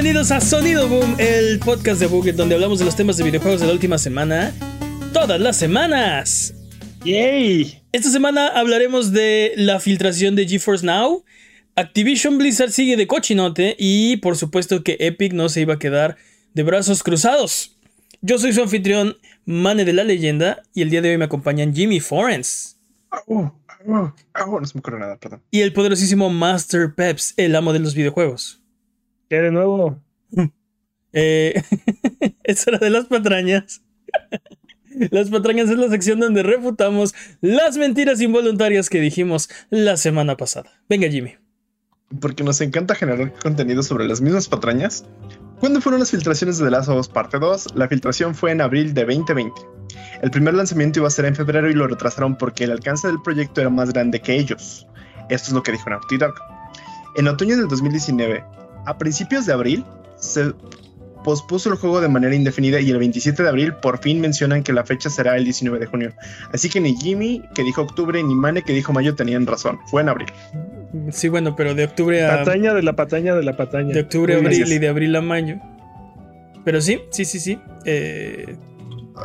bienvenidos a Sonido Boom, el podcast de Buget donde hablamos de los temas de videojuegos de la última semana. Todas las semanas. ¡Yay! Esta semana hablaremos de la filtración de GeForce Now. Activision Blizzard sigue de cochinote y por supuesto que Epic no se iba a quedar de brazos cruzados. Yo soy su anfitrión, Mane de la Leyenda, y el día de hoy me acompañan Jimmy Forens. No se me ocurre nada, perdón. Y el poderosísimo Master Peps, el amo de los videojuegos. ¿Qué de nuevo? Eh, es hora de las patrañas. Las patrañas es la sección donde refutamos las mentiras involuntarias que dijimos la semana pasada. Venga, Jimmy. Porque nos encanta generar contenido sobre las mismas patrañas. ¿Cuándo fueron las filtraciones de The Last of Us Parte 2? La filtración fue en abril de 2020. El primer lanzamiento iba a ser en febrero y lo retrasaron porque el alcance del proyecto era más grande que ellos. Esto es lo que dijo Naughty Dog. En otoño del 2019, a principios de abril, se pospuso el juego de manera indefinida y el 27 de abril por fin mencionan que la fecha será el 19 de junio. Así que ni Jimmy, que dijo octubre, ni Mane, que dijo mayo, tenían razón. Fue en abril. Sí, bueno, pero de octubre a. Pataña de la pataña de la pataña. De octubre a abril gracias. y de abril a mayo. Pero sí, sí, sí, sí. Eh,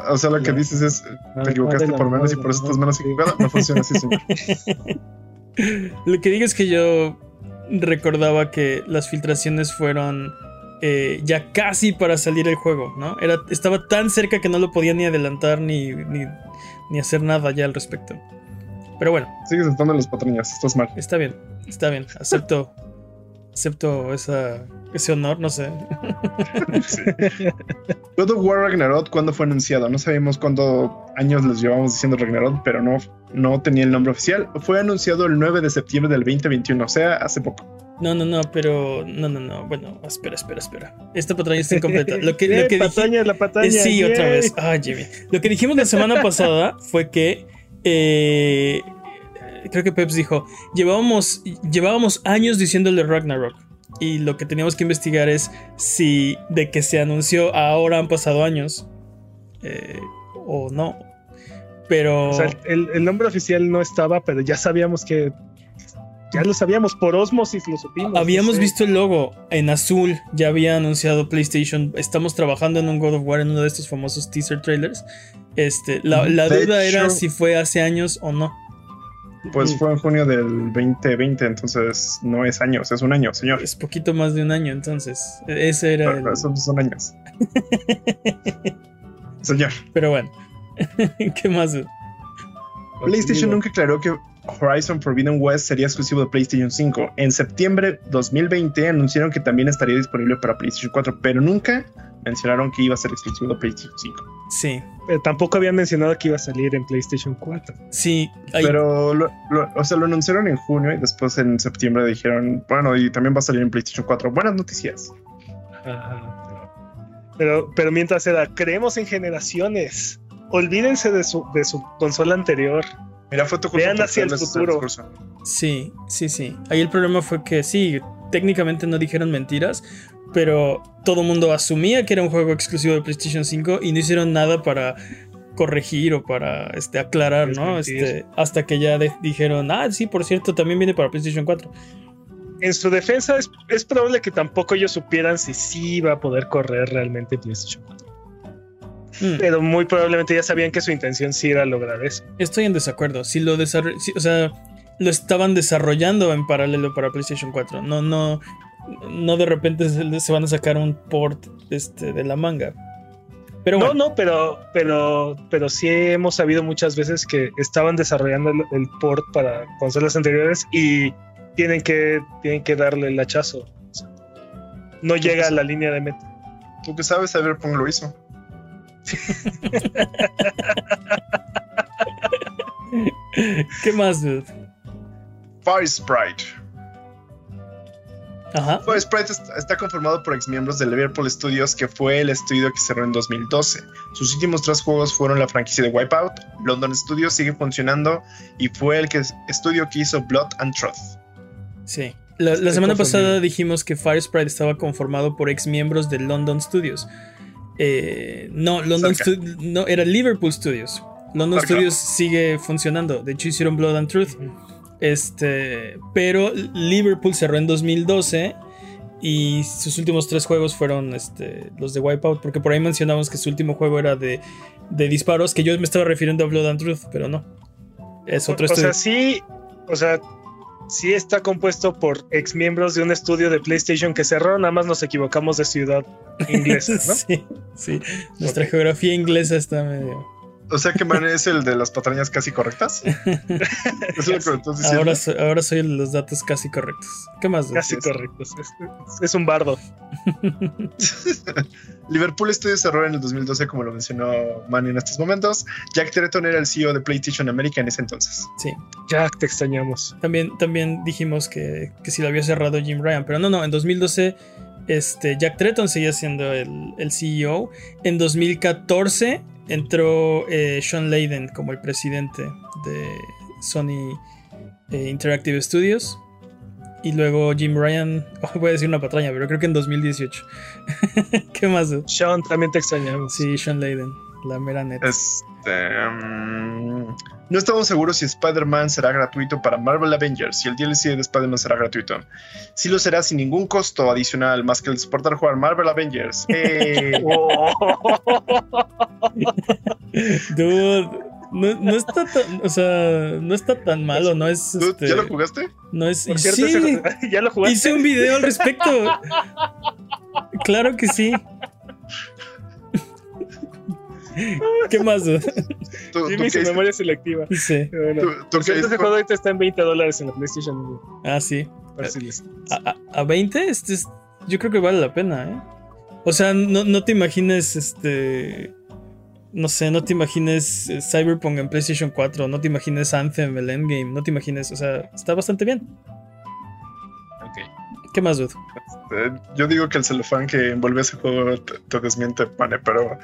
O sea, lo que dices es, te equivocaste madre, por menos y por eso estás menos madre. equivocado. No funciona así, señor. lo que digo es que yo recordaba que las filtraciones fueron eh, ya casi para salir el juego, ¿no? Era, estaba tan cerca que no lo podía ni adelantar ni, ni, ni hacer nada ya al respecto. Pero bueno, Sigues estando en las patrañas, estás mal. está bien, está bien. Acepto, acepto esa, ese honor, no sé. God of War Ragnarok, ¿cuándo fue anunciado? No sabíamos cuántos años les llevamos diciendo Ragnarok, pero no, no tenía el nombre oficial. Fue anunciado el 9 de septiembre del 2021, o sea, hace poco. No, no, no, pero no, no, no. Bueno, espera, espera, espera. Esta patraña está incompleta. Lo que, lo que pataña de la pataña. Eh, sí, yay. otra vez. Ah, Jimmy. Lo que dijimos la semana pasada fue que. eh, creo que Peps dijo: llevábamos, llevábamos años diciéndole Ragnarok. Y lo que teníamos que investigar es si de que se anunció ahora han pasado años. eh, o no. Pero. O sea, el, el nombre oficial no estaba, pero ya sabíamos que. Ya lo sabíamos, por osmosis lo supimos. Habíamos no sé. visto el logo en azul, ya había anunciado PlayStation. Estamos trabajando en un God of War en uno de estos famosos teaser trailers. Este, la, la De duda era si fue hace años o no. Pues fue en junio del 2020, entonces no es años, es un año, señor. Es poquito más de un año, entonces. Ese era el. Pero Esos no son años. Señor, Pero bueno. ¿Qué más? PlayStation nunca aclaró que Horizon Forbidden West sería exclusivo de PlayStation 5. En septiembre 2020 anunciaron que también estaría disponible para PlayStation 4, pero nunca mencionaron que iba a ser exclusivo de PlayStation 5. Sí, Pero tampoco habían mencionado que iba a salir en PlayStation 4. sí. hay- Pero, lo, lo- o sea, lo anunciaron en junio y después en septiembre dijeron, bueno, y también va a salir en PlayStation 4. Buenas noticias. Ajá, pero, pero, mientras era, creemos en generaciones. Olvídense de su, de su consola anterior. Mira, fue tu Vean hacia el futuro. discurso. Sí, sí, sí. Ahí el problema fue que sí, técnicamente no dijeron mentiras, pero todo el mundo asumía que era un juego exclusivo de PlayStation 5 y no hicieron nada para corregir o para este, aclarar, ¿no? Este, hasta que ya de- dijeron, ah, sí, por cierto, también viene para PlayStation 4. En su defensa, es, es probable que tampoco ellos supieran si sí iba a poder correr realmente PlayStation 4. Mm, Pero muy probablemente ya sabían que su intención sí era lograr eso. Estoy en desacuerdo. Si lo si- o sea, lo estaban desarrollando en paralelo para PlayStation 4. No, no, no de repente se, van a sacar un port este, de la manga. Pero No, bueno, no, pero, pero, pero sí hemos sabido muchas veces que estaban desarrollando el, el port para consolas anteriores y tienen que, tienen que darle el hachazo. O sea, no llega a la línea de meta. Tú que sabes, Cyberpunk lo hizo. ¿qué más, dude? Fire Sprite. Ajá. Fire Sprite est- está conformado por exmiembros de Liverpool Studios, que fue el estudio que cerró en 2012. Sus últimos tres juegos fueron la franquicia de Wipeout, London Studios sigue funcionando y fue el que, estudio que hizo Blood and Truth. Sí. La, semana pasada dijimos que Fire Sprite estaba conformado por ex miembros de London Studios. Eh, no, London no, era Liverpool Studios. London Cerca. Studios sigue funcionando. De hecho, hicieron Blood and Truth. Este, pero Liverpool cerró en 2012 y sus últimos tres juegos fueron este, los de Wipeout, porque por ahí mencionamos que su último juego era de, de disparos, que yo me estaba refiriendo a Blood and Truth, pero no. Es otro O estudio. sea, sí, o sea, sí está compuesto por ex miembros de un estudio de PlayStation que cerró, nada más nos equivocamos de ciudad inglesa, ¿no? sí, sí. Nuestra geografía inglesa está medio. O sea que man es el de las patrañas casi correctas. Es lo que me estás diciendo. Ahora, so- ahora soy el de los datos casi correctos. ¿Qué más? Casi es. correcto. Es, un bardo. Liverpool Studios cerró en el 2012, como lo mencionó Manny en estos momentos. Jack Tretton era el CEO de PlayStation America en ese entonces. Sí. Jack, te extrañamos. También, también dijimos que, que si lo había cerrado Jim Ryan, pero no, no, en 2012 este, Jack Tretton seguía siendo el, el CEO. En 2014 entró eh, Sean Layden como el presidente de Sony eh, Interactive Studios. Y luego Jim Ryan, oh, voy a decir una patraña, pero creo que en 2018. ¿Qué más? Sean, también te extrañamos. Sí, Sean Layden, la mera neta. Este, mm, no estamos seguros si Spider-Man será gratuito para Marvel Avengers, si el DLC de Spider-Man será gratuito. Sí lo será sin ningún costo adicional, más que el soportar jugar Marvel Avengers. ¡Eh! Dude, no, no está tan, o sea, no está tan malo, no es ¿Tú este, ¿Ya lo jugaste? no es cierto, sí, ese- ¿ya lo jugaste? hice un video al respecto. Claro que sí. ¿Qué más? Jimmy su memoria selectiva. Sí. Bueno, tú- tú por qué- cierto, ese juego ahorita está en 20 dólares en la PlayStation. Ah, sí. a- a 20, este es- yo creo que vale la pena, ¿eh? O sea, no, no te imagines este. No sé, no te imagines eh, Cyberpunk en PlayStation 4, no te imagines Anthem, el Endgame, no te imagines, o sea, está bastante bien. ¿Qué más, dude? Eh, Yo digo que el celofán que envuelve ese juego te, te desmiente, pane, pero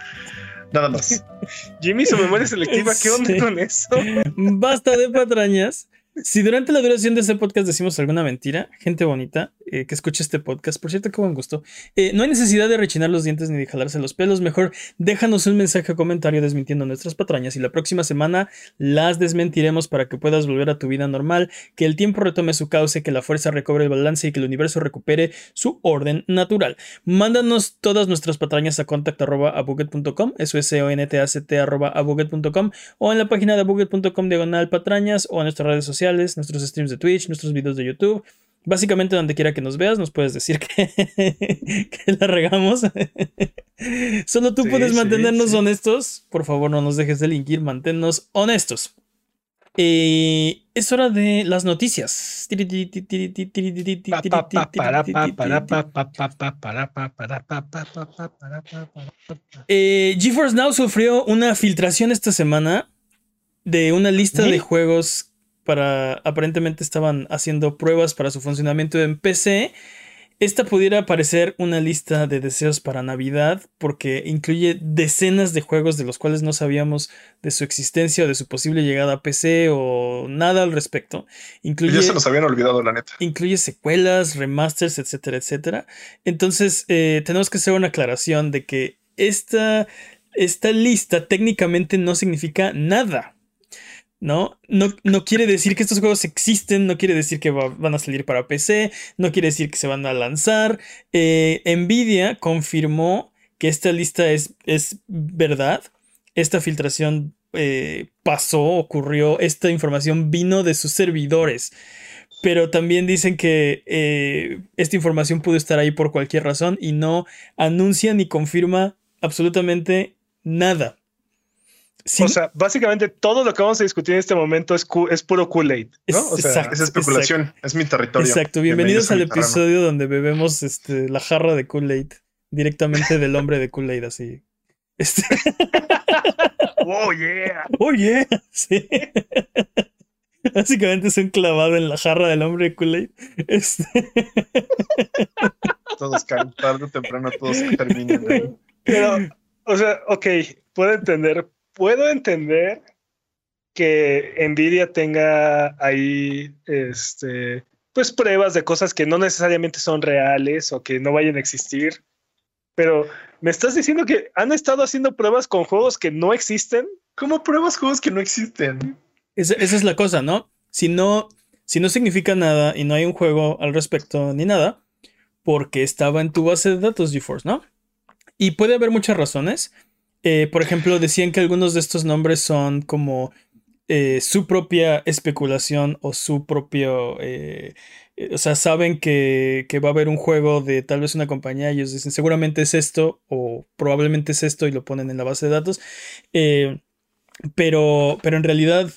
nada más. Jimmy, su memoria selectiva, ¿qué onda Sí. con eso? Basta de patrañas. Si durante la duración de este podcast decimos alguna mentira, gente bonita eh, que escuche este podcast, por cierto, qué buen gusto, eh, no hay necesidad de rechinar los dientes ni de jalarse los pelos. Mejor déjanos un mensaje o comentario desmintiendo nuestras patrañas y la próxima semana las desmentiremos para que puedas volver a tu vida normal, que el tiempo retome su cauce, que la fuerza recobre el balance y que el universo recupere su orden natural. Mándanos todas nuestras patrañas a contact.abuget.com, eso es o n t a c t o en la página de abuget.com diagonal patrañas o en nuestras redes sociales, nuestros streams de Twitch, nuestros videos de YouTube. Básicamente donde quiera que nos veas nos puedes decir que, que la regamos. Solo tú Sí, puedes sí, mantenernos sí. honestos. Por favor, no nos dejes delinquir, manténnos honestos. Eh, es hora de las noticias. Eh, GeForce Now sufrió una filtración esta semana de una lista ¿Eh? de juegos para aparentemente estaban haciendo pruebas para su funcionamiento en PC. Esta pudiera parecer una lista de deseos para Navidad porque incluye decenas de juegos de los cuales no sabíamos de su existencia o de su posible llegada a PC o nada al respecto. Incluye Ya se nos habían olvidado, la neta. incluye secuelas, remasters, etcétera, etcétera. Entonces, eh, tenemos que hacer una aclaración de que esta, esta lista técnicamente no significa nada. ¿No? ¿no? No quiere decir que estos juegos existen, no quiere decir que va- van a salir para PC, no quiere decir que se van a lanzar. Eh, Nvidia confirmó que esta lista es, es verdad. Esta filtración eh, pasó, ocurrió, esta información vino de sus servidores pero también dicen que eh, esta información pudo estar ahí por cualquier razón y no anuncia ni confirma absolutamente nada. O sea, básicamente todo lo que vamos a discutir en este momento es, cu- es puro Kool-Aid, ¿no? Es- O sea, exacto. Es especulación, es mi territorio. exacto, bienvenidos al terreno. episodio donde bebemos este, la jarra de Kool-Aid directamente del hombre de Kool-Aid, así. Este, oh yeah. oh yeah, sí. Básicamente es un clavado en la jarra del hombre de Kool-Aid. Este, Todos caen tarde o temprano, todos terminan ahí. Pero, o sea, ok, puedo entender, puedo entender que Nvidia tenga ahí, este, pues pruebas de cosas que no necesariamente son reales o que no vayan a existir. Pero, ¿me estás diciendo que han estado haciendo pruebas con juegos que no existen? ¿Cómo pruebas juegos que no existen? esa, esa es la cosa, ¿no? Si no, Si no significa nada y no hay un juego al respecto ni nada, porque estaba en tu base de datos GeForce, ¿no? Y puede haber muchas razones. Eh, por ejemplo, decían que algunos de estos nombres son como eh, su propia especulación o su propio... Eh, o sea, saben que, que, va a haber un juego de tal vez una compañía, ellos dicen seguramente es esto o probablemente es esto y lo ponen en la base de datos. pero, pero en realidad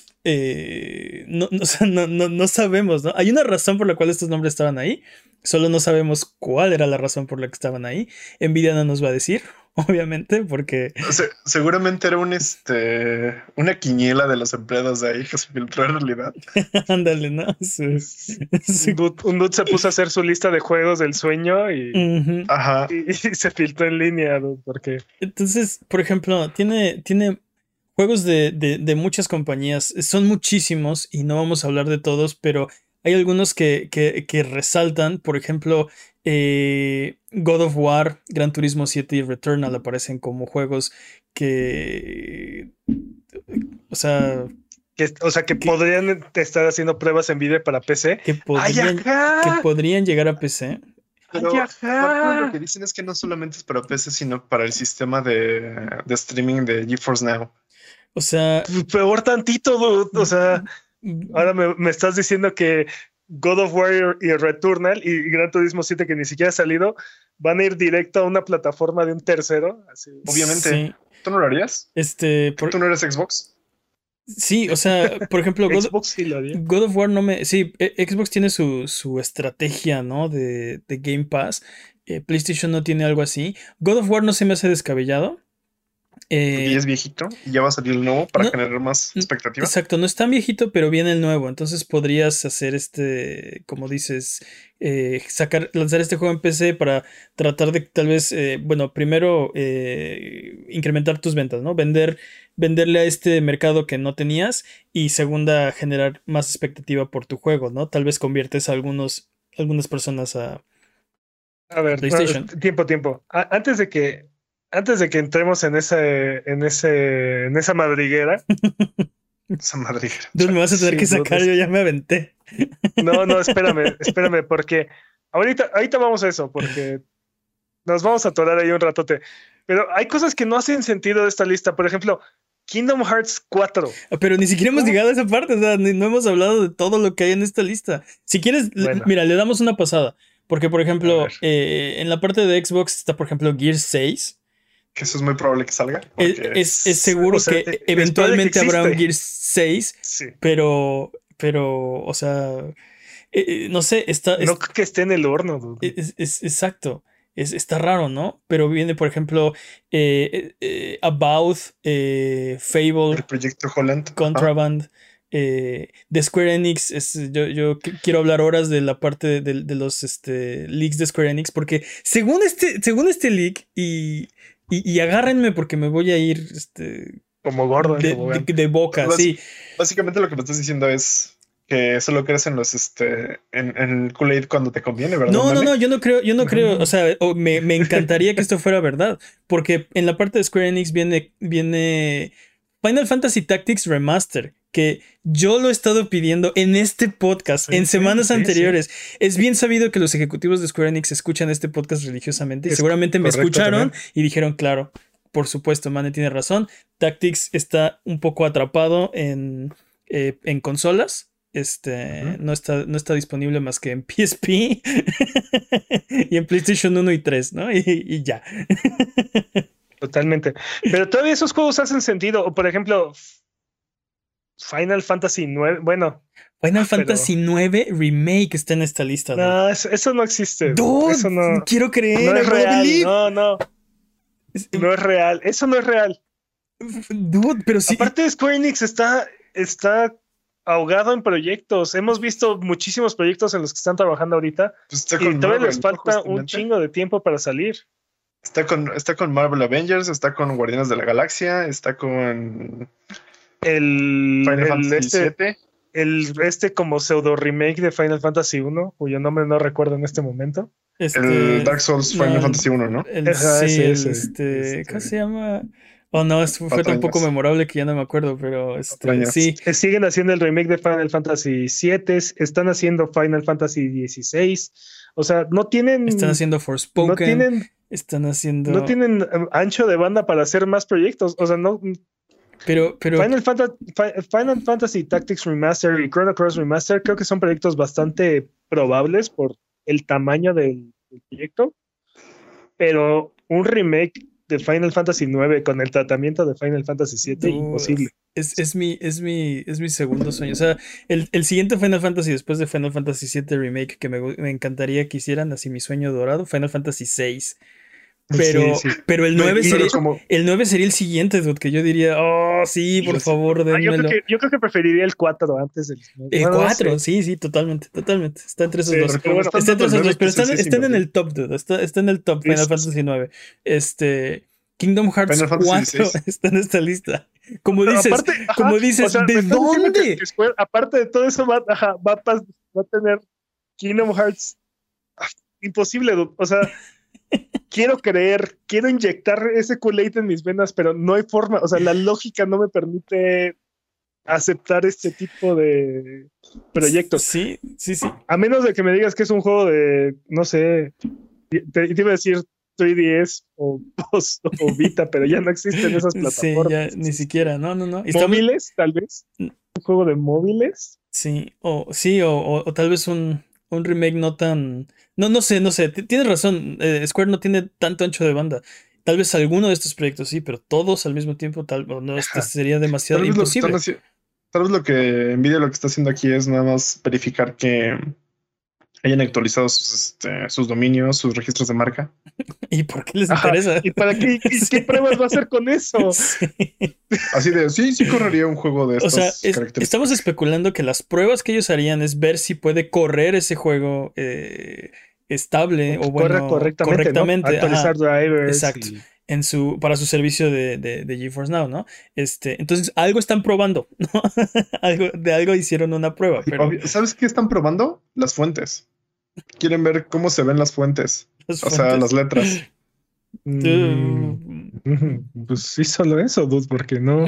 no, no, no, no, sabemos, ¿no? Hay una razón por la cual estos nombres estaban ahí, solo no sabemos cuál era la razón por la que estaban ahí. Nvidia no nos va a decir, obviamente, porque. seguramente era un este una quiniela de los empleados de ahí que se filtró en realidad. Ándale, ¿no? Un, dude, se puso a hacer su lista de juegos del sueño y, Ajá. y, se filtró en línea, porque. Entonces, por ejemplo, tiene, tiene juegos de, de, de muchas compañías. Son muchísimos y no vamos a hablar de todos, pero hay algunos que, que, que resaltan. Por ejemplo, eh, God of War, Gran Turismo 7 y Returnal aparecen como juegos que. O sea. Que, o sea, que, podrían estar haciendo pruebas en video para PC. Que podrían, que podrían llegar a PC. Pero lo que dicen es que no solamente es para PC, sino para el sistema de, de streaming de GeForce Now. O sea. Peor tantito, O sea, ahora me, me estás diciendo que God of War y Returnal y Gran Turismo 7 que ni siquiera ha salido van a ir directo a una plataforma de un tercero. Obviamente. ¿Tú no lo harías? Este, ¿Tú no eres Xbox? Sí, o sea, por ejemplo, God, Xbox sí lo haría. God of War no me. Sí, e, Xbox tiene su, su estrategia, ¿no? De, de Game Pass. Eh, PlayStation no tiene algo así. God of War no se me hace descabellado. Eh, y es viejito y ya va a salir el nuevo para generar más expectativa. Exacto, no es tan viejito, pero viene el nuevo. Entonces podrías hacer este, como dices, eh, sacar, lanzar este juego en PC para tratar de tal vez, eh, bueno, primero incrementar tus ventas, ¿no? Vender, venderle a este mercado que no tenías y segunda, generar más expectativa por tu juego, ¿no? Tal vez conviertes a algunos, algunas personas a. A ver, PlayStation. tiempo, tiempo. antes de que antes de que entremos en ese, en ese, en esa madriguera. esa madriguera. Tú me vas a tener que sacar, yo ya me aventé. No, no, espérame, espérame, porque ahorita, ahorita vamos a eso, porque nos vamos a atorar ahí un ratote. Pero hay cosas que no hacen sentido de esta lista. Por ejemplo, Kingdom Hearts 4. Ah, pero ni siquiera hemos llegado a esa parte, o sea, no hemos hablado de todo lo que hay en esta lista. Si quieres, mira, le damos una pasada. Porque, por ejemplo, eh, en la parte de Xbox está, por ejemplo, Gear 6 que eso es muy probable que salga. Es, seguro que eventualmente habrá un Gears 6, pero, pero, o sea, eh, eh, no sé, está... No que esté en el horno. Es, exacto. está raro, ¿no? Pero viene, por ejemplo, eh, About, Fable. El proyecto Holland. Contraband. de Square Enix, es, yo, yo, quiero hablar horas de la parte de, de, los este, leaks de Square Enix, porque según este, según este leak, y y, agárrenme porque me voy a ir este, como gordo de, boca, sí. Básicamente lo que me estás diciendo es que solo crees en los este en, el Kool-Aid cuando te conviene, ¿verdad? No, no, no, yo no creo, yo no creo, o sea, me, me, encantaría que esto fuera verdad, porque en la parte de Square Enix viene, viene Final Fantasy Tactics Remaster, que yo lo he estado pidiendo en este podcast, en semanas anteriores. Es bien sabido que los ejecutivos de Square Enix escuchan este podcast religiosamente y seguramente me escucharon y dijeron, claro, por supuesto, Mane tiene razón. Tactics está un poco atrapado en, eh, en consolas. Este no, está, no está disponible más que en PSP y en PlayStation 1 y 3, ¿no? y ya. Totalmente. Pero todavía esos juegos hacen sentido. O por ejemplo, Final Fantasy 9, bueno. Final Fantasy 9 Remake está en esta lista. No, eso, no existe. eso no, quiero creer. No es real. No, no. No es real. Eso no es real. Dude, pero sí. Aparte, Square Enix está, está ahogado en proyectos. Hemos visto muchísimos proyectos en los que están trabajando ahorita. Pues y todavía les falta un chingo de tiempo para salir. Está con, está con Marvel Avengers, está con Guardianes de la Galaxia, está con el Final Fantasy este, el este como pseudo remake de Final Fantasy 1, cuyo nombre no recuerdo en este momento. el este, Dark Souls Final Fantasy 1, ¿no? sí, este, ¿cómo se llama? Oh, no, fue tan poco memorable que ya no me acuerdo, pero este, Patrañas. sí. Eh, Siguen haciendo el remake de Final Fantasy VII, están haciendo Final Fantasy XVI. O sea, no tienen. Están haciendo no Forspoken. tienen, Están haciendo. no tienen eh, ancho de banda para hacer más proyectos. O sea, no. Pero, pero. Final, Fanta- Fi- Final Fantasy Tactics Remaster y Chrono Cross Remaster creo que son proyectos bastante probables por el tamaño del, del proyecto. Pero un remake de Final Fantasy IX con el tratamiento de Final Fantasy VII, No, imposible. Es, es mi, es, mi, es mi segundo sueño. O sea, el, el siguiente Final Fantasy después de Final Fantasy VII Remake que me, me encantaría que hicieran, así mi sueño dorado, Final Fantasy VI. Pero, Sí, sí. pero el 9 Y- sería, como- el 9 sería el siguiente, dude, que yo diría, oh, sí, por favor, Ah, yo, creo que, yo creo que preferiría el 4 antes del El bueno, no 4, sé. sí, sí, totalmente, totalmente. Está entre esos Sí, dos. pero bueno, Está entre esos dos, pero están, sí, sí, están en sí. el top, dude. Está, está en el top Sí, Final sí, Fantasy 9. Este. Kingdom Hearts Final Fantasy 4 XVI. está en esta lista. Como dices, aparte, ajá, como dices, o sea, ¿de diciendo que- dónde? que Square, aparte de todo eso, va, ajá, va, a va a tener Kingdom Hearts. ah, Imposible, dude. o sea, quiero creer, quiero inyectar ese Kool-Aid en mis venas, pero no hay forma, o sea, la lógica no me permite aceptar este tipo de proyectos. Sí, sí, sí. A menos de que me digas que es un juego de, no sé, te, te iba a decir 3DS o, o, o Vita, pero ya no existen esas Sí, plataformas. ya ni siquiera, no, no, no. Móviles, tal vez. Mm. Un juego de móviles. Sí, o sí, o, o- o tal vez un, un remake no tan. No, no sé, no sé. Tienes razón. eh, Square no tiene tanto ancho de banda. Tal vez alguno de estos proyectos sí, pero todos al mismo tiempo, tal no, este sería demasiado Tal vez, lo que imposible. tal vez lo que Nvidia lo que está haciendo aquí es nada más verificar que hayan actualizado sus, este, sus dominios, sus registros de marca. ¿Y por qué les Ajá, interesa? ¿Y para qué, y Sí. qué pruebas va a hacer con eso? Sí. Así de, sí, sí correría un juego de O estas sea, es- características. estamos especulando que las pruebas que ellos harían es ver si puede correr ese juego eh, estable o Corre bueno, correctamente, ¿no? correctamente, ajá. Actualizar drivers. Exacto. y- en su para su servicio de, de, de GeForce Now, ¿no? Este, entonces algo están probando, ¿no? algo, de algo hicieron una prueba, pero ¿Sabes qué están probando? Las fuentes. Quieren ver cómo se ven las fuentes. las O sea, las letras. Mm, Pues sí, solo eso, dude, porque no,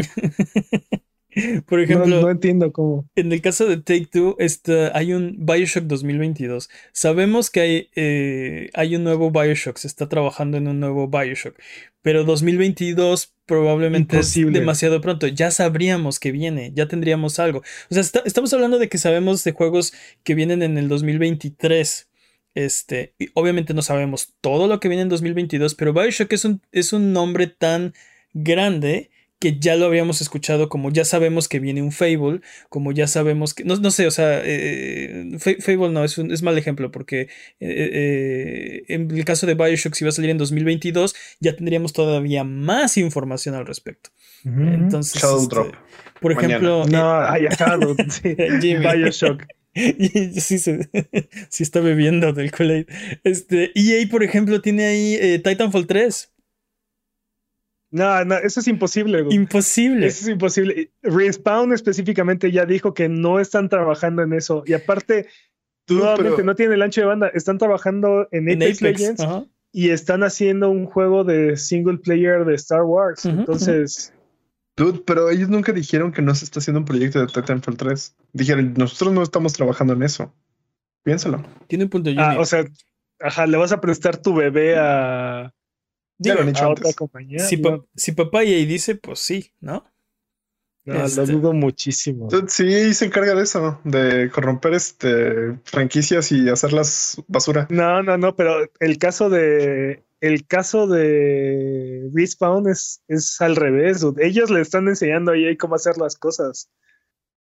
Por no, ejemplo, no entiendo cómo. en el caso de Take Two, está, hay un Bioshock 2022. Sabemos que hay, eh, hay un nuevo Bioshock, se está trabajando en un nuevo Bioshock, pero 2022 probablemente Imposible. es demasiado pronto. Ya sabríamos que viene, ya tendríamos algo. O sea, está- estamos hablando de que sabemos de juegos que vienen en el 2023. Este, y obviamente no sabemos todo lo que viene en 2022, pero Bioshock es un, es un nombre tan grande que ya lo habríamos escuchado, como ya sabemos que viene un Fable, como ya sabemos que, no, no sé, o sea, eh, Fa- Fable no, es un es mal ejemplo, porque eh, eh, en el caso de Bioshock, si va a salir en 2022, ya tendríamos todavía más información al respecto. Entonces, Shadow este, Drop. por Mañana. ejemplo, No, ay, ajá, dude, sí. Jimmy. Bioshock. Sí, se- sí está bebiendo del Kool-Aid. Este, EA, por ejemplo, tiene ahí eh, Titanfall 3. No, no, eso es imposible. dude. Imposible. Eso es imposible. Respawn específicamente ya dijo que no están trabajando en eso. Y aparte, nuevamente pero- no tienen el ancho de banda. Están trabajando en En Apex, Apex. Legends y están haciendo un juego de single player de Star Wars. Entonces, Dude, pero ellos nunca dijeron que no se está haciendo un proyecto de Titanfall 3. Dijeron, nosotros no estamos trabajando en eso. Piénsalo. Tiene un punto, ah, o sea, ajá, le vas a prestar tu bebé a, Ya lo han Digo, hecho a antes. otra compañía. si, no, pa- si papá EA dice, pues sí, ¿no? no, este- lo dudo muchísimo. Sí, se encarga de eso, de corromper este franquicias y hacerlas basura. No, no, no, pero el caso de el caso de Respawn es, es al revés. dude. Ellos le están enseñando a EA cómo hacer las cosas.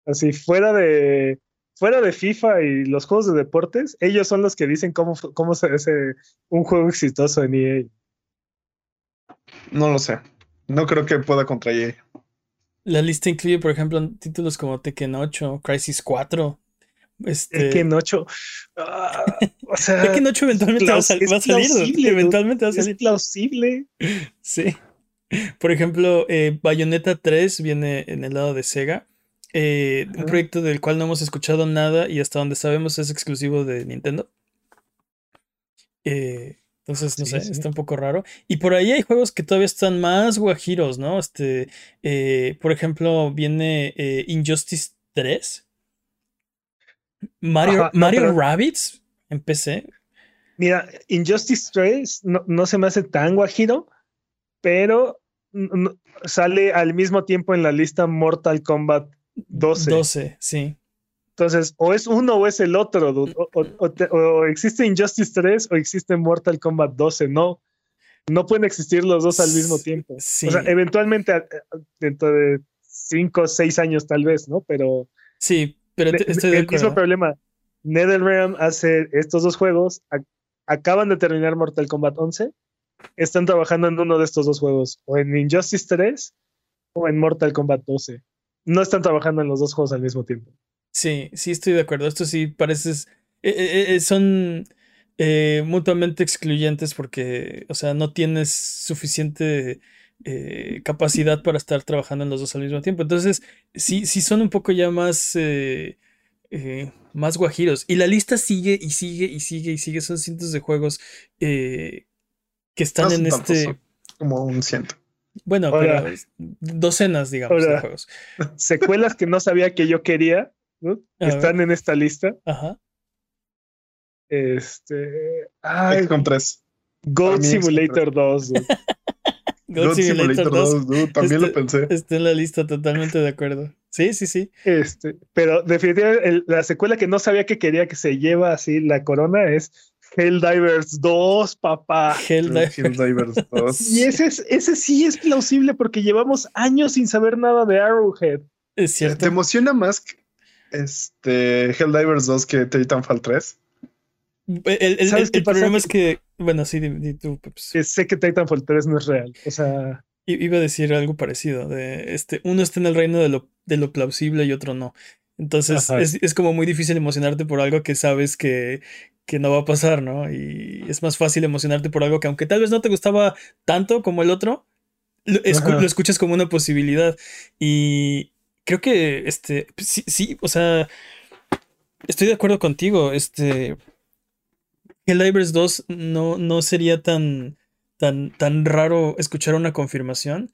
Así, fuera de fuera de FIFA y los juegos de deportes, ellos son los que dicen cómo, cómo se hace un juego exitoso en EA. No lo sé. No creo que pueda contra EA. La lista incluye, por ejemplo, títulos como Tekken 8, Crisis 4. Este, Tekken 8. ah, o sea, Tekken 8 eventualmente va a, plaus- sal- es va a salir. plausible, eventualmente va a es salir. plausible. Sí. Por ejemplo, eh, Bayonetta 3 viene en el lado de Sega. Eh, un proyecto del cual no hemos escuchado nada y hasta donde sabemos es exclusivo de Nintendo. Eh, Entonces, no Sí, sé, sí. está un poco raro. Y por ahí hay juegos que todavía están más guajiros, ¿no? Este, eh, por ejemplo, viene eh, Injustice 3. Mario, Ajá, no, Mario pero- Rabbids en PC. Mira, Injustice 3 no, no se me hace tan guajiro, pero sale al mismo tiempo en la lista Mortal Kombat 12. 12, sí. Entonces, o es uno o es el otro, dude. O, o- o te- o existe Injustice 3 o existe Mortal Kombat 12. No, no pueden existir los dos al mismo tiempo. Sí. O sea, eventualmente dentro de 5 o 6 años tal vez, ¿no? Pero Sí, pero estoy de el mismo problema. NetherRealm hace estos dos juegos, ac- acaban de terminar Mortal Kombat 11, están trabajando en uno de estos dos juegos, o en Injustice 3 o en Mortal Kombat 12. No están trabajando en los dos juegos al mismo tiempo. Sí, sí, estoy de acuerdo. Esto sí pareces. eh, eh, eh, son eh, mutuamente excluyentes porque, o sea, no tienes suficiente eh, capacidad para estar trabajando en los dos al mismo tiempo. Entonces, sí, sí son un poco ya más. eh, eh, más guajiros. Y la lista sigue y sigue y sigue y sigue. Son cientos de juegos eh, que están No en tantos, este. son como un ciento. Bueno, pero docenas, digamos, de juegos. Secuelas que no sabía que yo quería, ¿no? A ver. están en esta lista. Ajá. Este. Ay, XCOM 3. Goat para mí, Simulator 2. dude. God God Simulator 2, dude, también Este- lo pensé. Está en la lista, totalmente de acuerdo. Sí, sí, sí. Este, pero definitivamente el- la secuela que no sabía que quería que se lleva así la corona es Helldivers 2, papá. Helldivers. Helldivers 2. Y ese, es, ese sí es plausible porque llevamos años sin saber nada de Arrowhead. Es ¿Te cierto. emociona más que, este Helldivers 2 que Titanfall 3? El, el- el- problema es que, bueno, sí, di, tú. Que sé que Titanfall 3 no es real. O sea, Iba a decir algo parecido. De este, uno está en el reino de lo, de lo plausible y otro no. Entonces es, es como muy difícil emocionarte por algo que sabes que, que no va a pasar, ¿no? Y es más fácil emocionarte por algo que aunque tal vez no te gustaba tanto como el otro, lo, escu- Ajá. lo escuchas como una posibilidad. Y creo que, este, sí, sí, o sea, estoy de acuerdo contigo. Este, Helldivers 2 no, no sería tan, tan, tan raro escuchar una confirmación.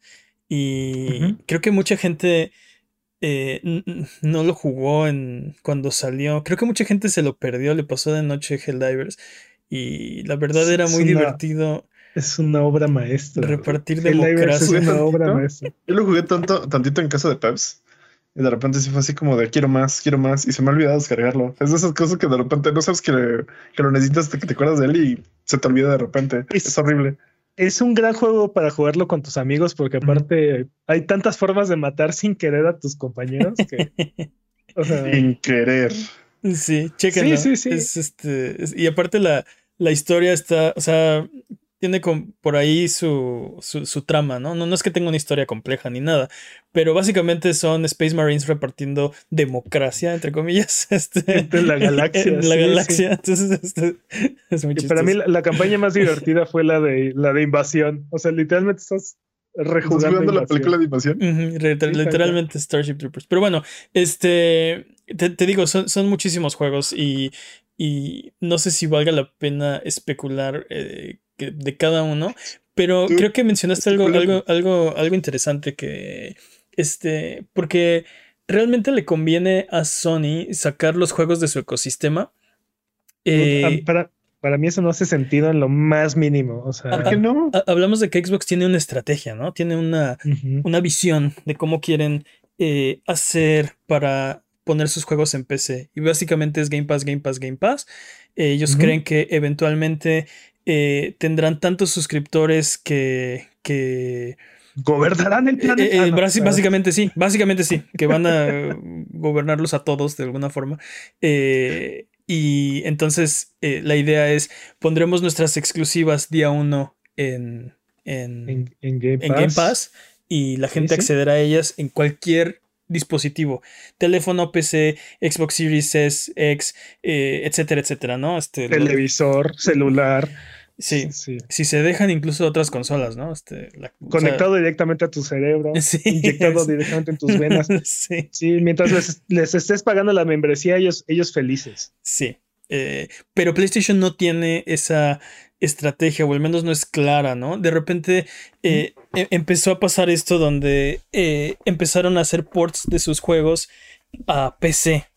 Y creo que mucha gente eh, n- n- no lo jugó en, cuando salió. Creo que mucha gente se lo perdió, le pasó de noche Helldivers. Y la verdad era es muy una- divertido es una obra maestra. repartir Helldivers es democracia. una obra ¿No? maestra. Yo lo jugué tanto, tantito en casa de Peps. Y de repente sí fue así como de quiero más, quiero más. Y se me ha olvidado descargarlo. Es de esas cosas que de repente no sabes que, que lo necesitas hasta que te acuerdas de él y se te olvida de repente. Es- Es, horrible. Es un gran juego para jugarlo con tus amigos porque aparte hay tantas formas de matar sin querer a tus compañeros que... o sea, Sin querer. Sí, chéquenlo. Sí, sí, sí. Es, este, es- y aparte la, la historia está, o sea, tiene por ahí su, su, su trama, ¿no? ¿no? No es que tenga una historia compleja ni nada, pero básicamente son Space Marines repartiendo democracia, entre comillas, este, En la galaxia, En la sí, galaxia. Entonces, este, es muy Y para mí la, la campaña más divertida fue la de la de invasión. O sea, literalmente estás ¿Estás rejugando jugando la película de invasión? Literalmente Starship Troopers. Pero bueno, este te, te digo, son, son muchísimos juegos y, y no sé si valga la pena especular eh, que- de cada uno, pero Tú, creo que mencionaste algo, algo, algo, algo interesante que este, porque realmente le conviene a Sony sacar los juegos de su ecosistema. Eh, para, para mí eso no hace sentido en lo más mínimo. O sea, ¿Por qué no? ha- hablamos de que Xbox tiene una estrategia, ¿no? Tiene una, una visión de cómo quieren eh, hacer para poner sus juegos en PC. Y básicamente es Game Pass, Game Pass, Game Pass. Eh, ellos creen que eventualmente eh, tendrán tantos suscriptores que... que gobernarán el eh, planeta. eh, no, básicamente sí, básicamente sí, que van a gobernarlos a todos de alguna forma. Eh, y entonces la idea es, pondremos nuestras exclusivas día uno en, en, en, en Game Pass. en Game Pass y la gente sí. accederá a ellas en cualquier dispositivo, teléfono, PC, Xbox Series S, X, eh, etcétera, etcétera, ¿no? Este, lo- Televisor, celular. sí, sí. si se dejan incluso otras consolas, ¿no? Este, la- o sea, Conectado directamente a tu cerebro. sí, Inyectado directamente en tus venas. sí, Sí, mientras les, les estés pagando la membresía, ellos, ellos felices. sí. Eh, pero PlayStation no tiene esa estrategia, o al menos no es clara, ¿no? De repente eh, e-, empezó a pasar esto donde eh, empezaron a hacer ports de sus juegos a PC.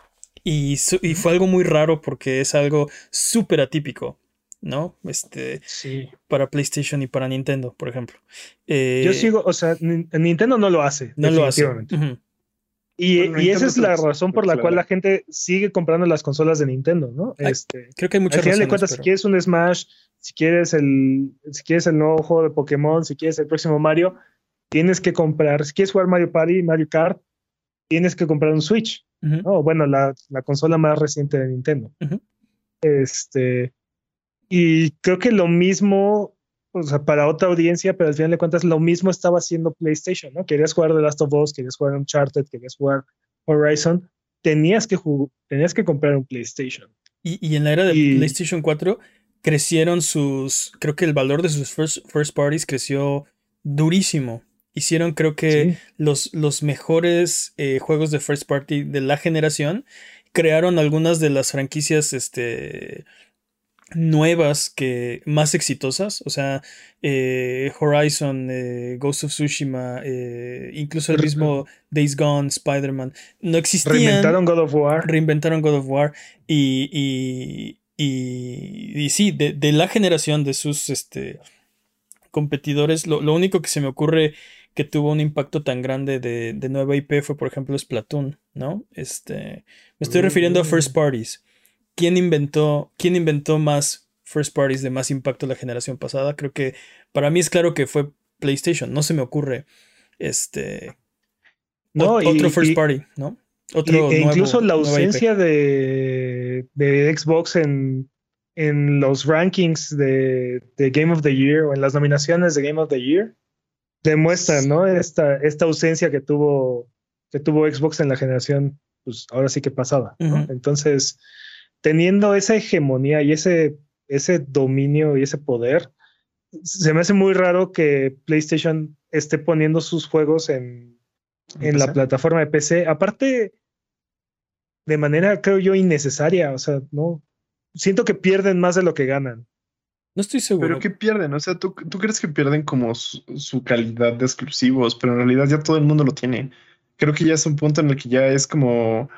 Y, y fue algo muy raro porque es algo súper atípico. ¿no? Este, sí. Para PlayStation y para Nintendo, por ejemplo. Yo sigo, o sea, Nintendo no lo hace. No lo hace. Y, esa es la razón por la cual la gente sigue comprando las consolas de Nintendo, ¿no? Este, creo que hay muchas Al final de cuentas, si quieres un Smash, si quieres el, si quieres el nuevo juego de Pokémon, si quieres el próximo Mario, tienes que comprar. Si quieres jugar Mario Party, Mario Kart, tienes que comprar un Switch. ¿no? Bueno, la, consola más reciente de Nintendo. Este. Y creo que lo mismo o sea, para otra audiencia, pero al final de cuentas lo mismo estaba haciendo PlayStation, ¿no? Querías jugar The Last of Us, querías jugar Uncharted, querías jugar Horizon, tenías que, tenías que comprar un PlayStation. Y, en la era de PlayStation 4 crecieron sus, creo que el valor de sus first, first parties creció durísimo. Hicieron creo que los, los mejores eh, juegos de first party de la generación. Crearon algunas de las franquicias este, nuevas que más exitosas, o sea, eh, Horizon, eh, Ghost of Tsushima, eh, incluso el mismo Days Gone, Spider-Man, no existían. Reinventaron God of War. Reinventaron God of War y, y, y, sí, de, la generación de sus este, competidores, lo, único que se me ocurre que tuvo un impacto tan grande de, de nueva IP fue, por ejemplo, Splatoon, ¿no? Este, me estoy refiriendo a First mm. Parties. ¿Quién inventó, quién inventó más first parties de más impacto la generación pasada? Creo que para mí es claro que fue PlayStation. No se me ocurre este no, otro first party, ¿no? Otro e incluso la ausencia de, de, Xbox en, en los rankings de, de, Game of the Year o en las nominaciones de Game of the Year demuestra, ¿no? Esta, esta ausencia que tuvo, que tuvo Xbox en la generación, pues ahora sí que pasada. Entonces, teniendo esa hegemonía y ese, ese dominio y ese poder, se me hace muy raro que PlayStation esté poniendo sus juegos en, en la plataforma de PC. Aparte, de manera, creo yo, innecesaria. O sea, no. Siento que pierden más de lo que ganan. No estoy seguro. Pero ¿qué pierden? O sea, ¿tú, tú crees que pierden como su, su, calidad de exclusivos, pero en realidad ya todo el mundo lo tiene. Creo que ya es un punto en el que ya es como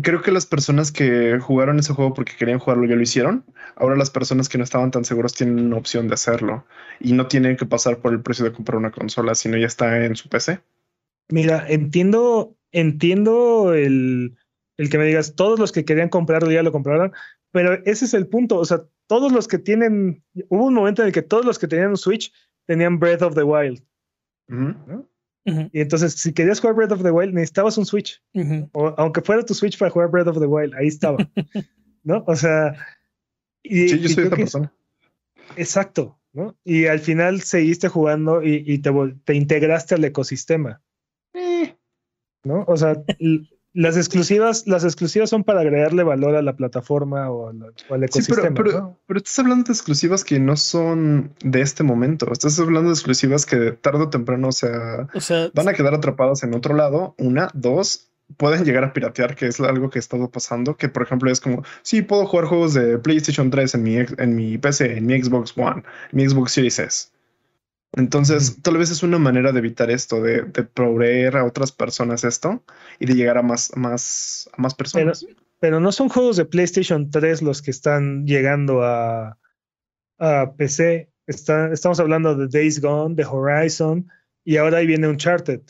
creo que las personas que jugaron ese juego porque querían jugarlo ya lo hicieron. Ahora las personas que no estaban tan seguros tienen una opción de hacerlo y no tienen que pasar por el precio de comprar una consola, sino ya está en su PC. Mira, entiendo, entiendo el, el que me digas, todos los que querían comprarlo ya lo compraron, pero ese es el punto. O sea, todos los que tienen, hubo un momento en el que todos los que tenían un Switch tenían Breath of the Wild. Y entonces, si querías jugar Breath of the Wild, necesitabas un Switch. o, aunque fuera tu Switch para jugar Breath of the Wild, ahí estaba. ¿No? O sea. Y, sí, yo soy esta persona. exacto, ¿no? Y al final seguiste jugando y, te, te, integraste al ecosistema. Eh. ¿No? O sea, las exclusivas, las exclusivas son para agregarle valor a la plataforma o, al ecosistema. Sí, pero, pero, estás hablando de exclusivas que no son de este momento. Estás hablando de exclusivas que tarde o temprano o sea, van a quedar atrapadas en otro lado. Una, dos, pueden llegar a piratear, que es algo que ha estado pasando. Que por ejemplo es como, sí, puedo jugar juegos de PlayStation 3 en mi, en mi PC, en mi Xbox One, en mi Xbox Series S. Entonces, tal vez es una manera de evitar esto, de, proveer a otras personas esto y de llegar a más, más, a más personas. Pero, no son juegos de PlayStation 3 los que están llegando a, a PC. estamos hablando de Days Gone, de Horizon y ahora ahí viene Uncharted.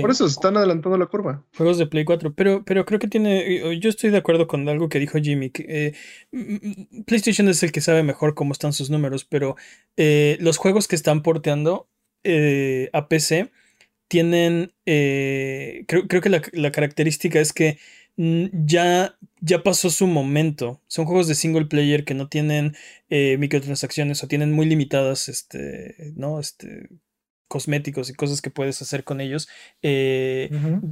Por eso están adelantando la curva. Juegos de Play 4. Pero, pero creo que tiene. Yo estoy de acuerdo con algo que dijo Jimmy. Que, eh, PlayStation es el que sabe mejor cómo están sus números. Pero eh, los juegos que están porteando eh, a PC tienen. Creo, creo, que la, la, característica es que mm, ya, ya pasó su momento. Son juegos de single player que no tienen microtransacciones o tienen muy limitadas. Este. ¿No? Este cosméticos y cosas que puedes hacer con ellos eh,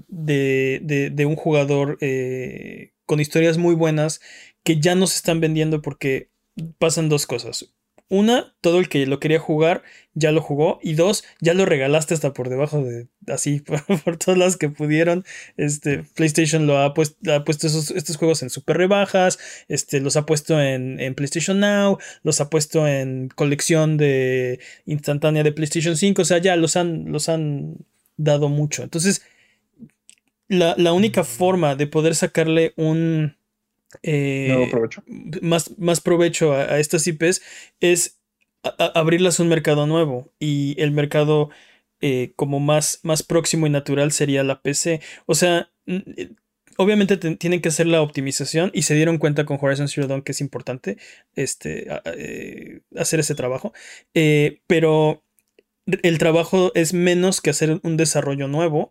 de, un jugador eh, con historias muy buenas que ya no se están vendiendo porque pasan dos cosas. Una, todo el que lo quería jugar ya lo jugó. Y dos, ya lo regalaste hasta por debajo de, así, por, todas las que pudieron. Este, PlayStation lo ha, puesto, ha puesto estos juegos en super rebajas, este, los ha puesto en, en, PlayStation Now, los ha puesto en colección de instantánea de PlayStation 5. O sea, ya los han, los han dado mucho. Entonces, la, la única forma de poder sacarle un eh, provecho. Más, más provecho a, estas IPs es abrirlas a un mercado nuevo y el mercado eh, como más, más próximo y natural sería la PC. O sea, eh, obviamente tienen que hacer la optimización y se dieron cuenta con Horizon Zero Dawn que es importante este, hacer ese trabajo, pero el trabajo es menos que hacer un desarrollo nuevo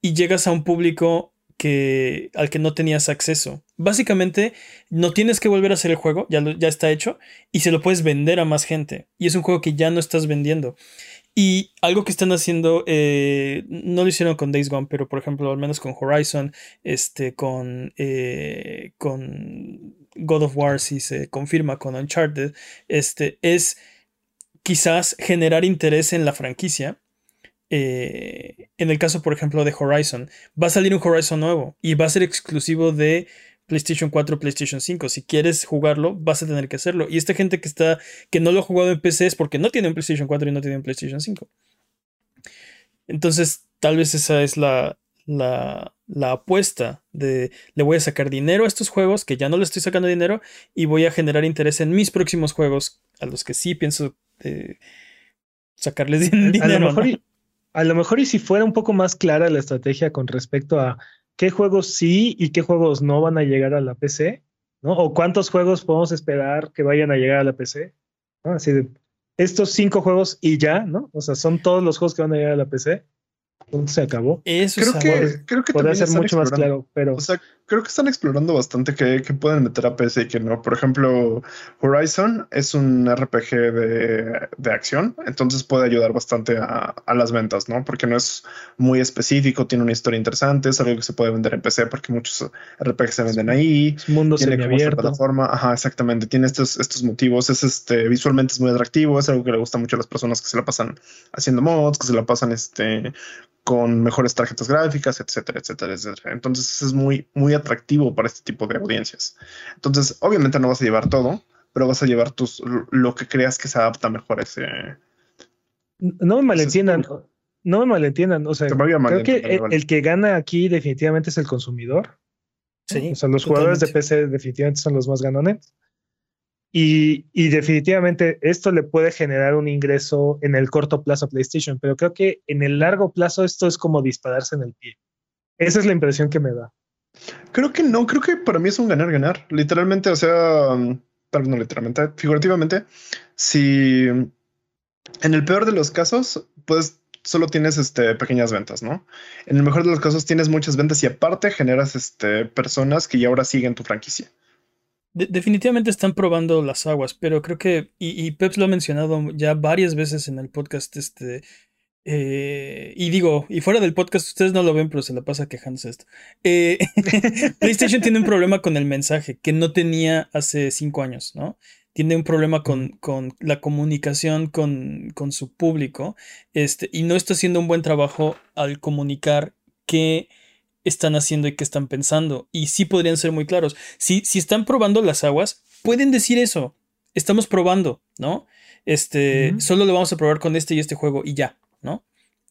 y llegas a un público que, al que no tenías acceso. Básicamente, no tienes que volver a hacer el juego, ya, ya está hecho, y se lo puedes vender a más gente. Y es un juego que ya no estás vendiendo. Y algo que están haciendo, eh, no lo hicieron con Days Gone, pero por ejemplo, al menos con Horizon, este, con, eh, con God of War, si se confirma con Uncharted, este, es quizás generar interés en la franquicia eh, en el caso, por ejemplo, de Horizon, va a salir un Horizon nuevo y va a ser exclusivo de PlayStation 4, PlayStation 5. Si quieres jugarlo, vas a tener que hacerlo. Y esta gente que está, que no lo ha jugado en PC es porque no tiene un PlayStation 4 y no tiene un PlayStation 5. Entonces, tal vez esa es la, la, la, apuesta de le voy a sacar dinero a estos juegos que ya no le estoy sacando dinero y voy a generar interés en mis próximos juegos a los que sí pienso eh, sacarles dinero. A lo mejor y si fuera un poco más clara la estrategia con respecto a qué juegos sí y qué juegos no van a llegar a la PC, ¿no? O cuántos juegos podemos esperar que vayan a llegar a la PC, Así de, estos cinco juegos y ya, ¿no? O sea, son todos los juegos que van a llegar a la PC se acabó. Eso creo que, creo que podría ser mucho más claro, pero. O sea, creo que están explorando bastante que, pueden meter a PC y que no. Por ejemplo, Horizon es un RPG de, acción, entonces puede ayudar bastante a, las ventas, ¿no? Porque no es muy específico, tiene una historia interesante, es algo que se puede vender en PC porque muchos RPG se venden ahí. Es mundo tiene abierto. plataforma, ajá, exactamente. Tiene estos, estos motivos, es este, visualmente es muy atractivo, es algo que le gusta mucho a las personas que se la pasan haciendo mods, que se la pasan este con mejores tarjetas gráficas, etcétera, etcétera, etcétera. Entonces es muy, muy atractivo para este tipo de audiencias. Entonces, obviamente no vas a llevar todo, pero vas a llevar tus, lo que creas que se adapta mejor a ese. No me malentiendan, no me malentiendan. O sea, creo que el, que gana aquí definitivamente es el consumidor. Sí. O sea, los jugadores de PC definitivamente son los más ganones. Y, definitivamente esto le puede generar un ingreso en el corto plazo a PlayStation, pero creo que en el largo plazo esto es como dispararse en el pie. Esa es la impresión que me da. Creo que no, creo que para mí es un ganar-ganar. Literalmente, o sea, vez no literalmente, figurativamente, si en el peor de los casos, pues solo tienes este, pequeñas ventas, ¿no? En el mejor de los casos tienes muchas ventas y aparte generas este, personas que ya ahora siguen tu franquicia definitivamente están probando las aguas, pero creo que, y, y, Peps lo ha mencionado ya varias veces en el podcast, este, eh, y digo, y fuera del podcast, ustedes no lo ven, pero se la pasa quejándose esto. Eh, PlayStation tiene un problema con el mensaje que no tenía hace cinco años, ¿no? Tiene un problema con, con la comunicación con, con, su público, este, y no está haciendo un buen trabajo al comunicar que están haciendo y qué están pensando. Y sí podrían ser muy claros. Si, si están probando las aguas, pueden decir eso. Estamos probando, ¿no? Este, solo lo vamos a probar con este y este juego y ya, ¿no?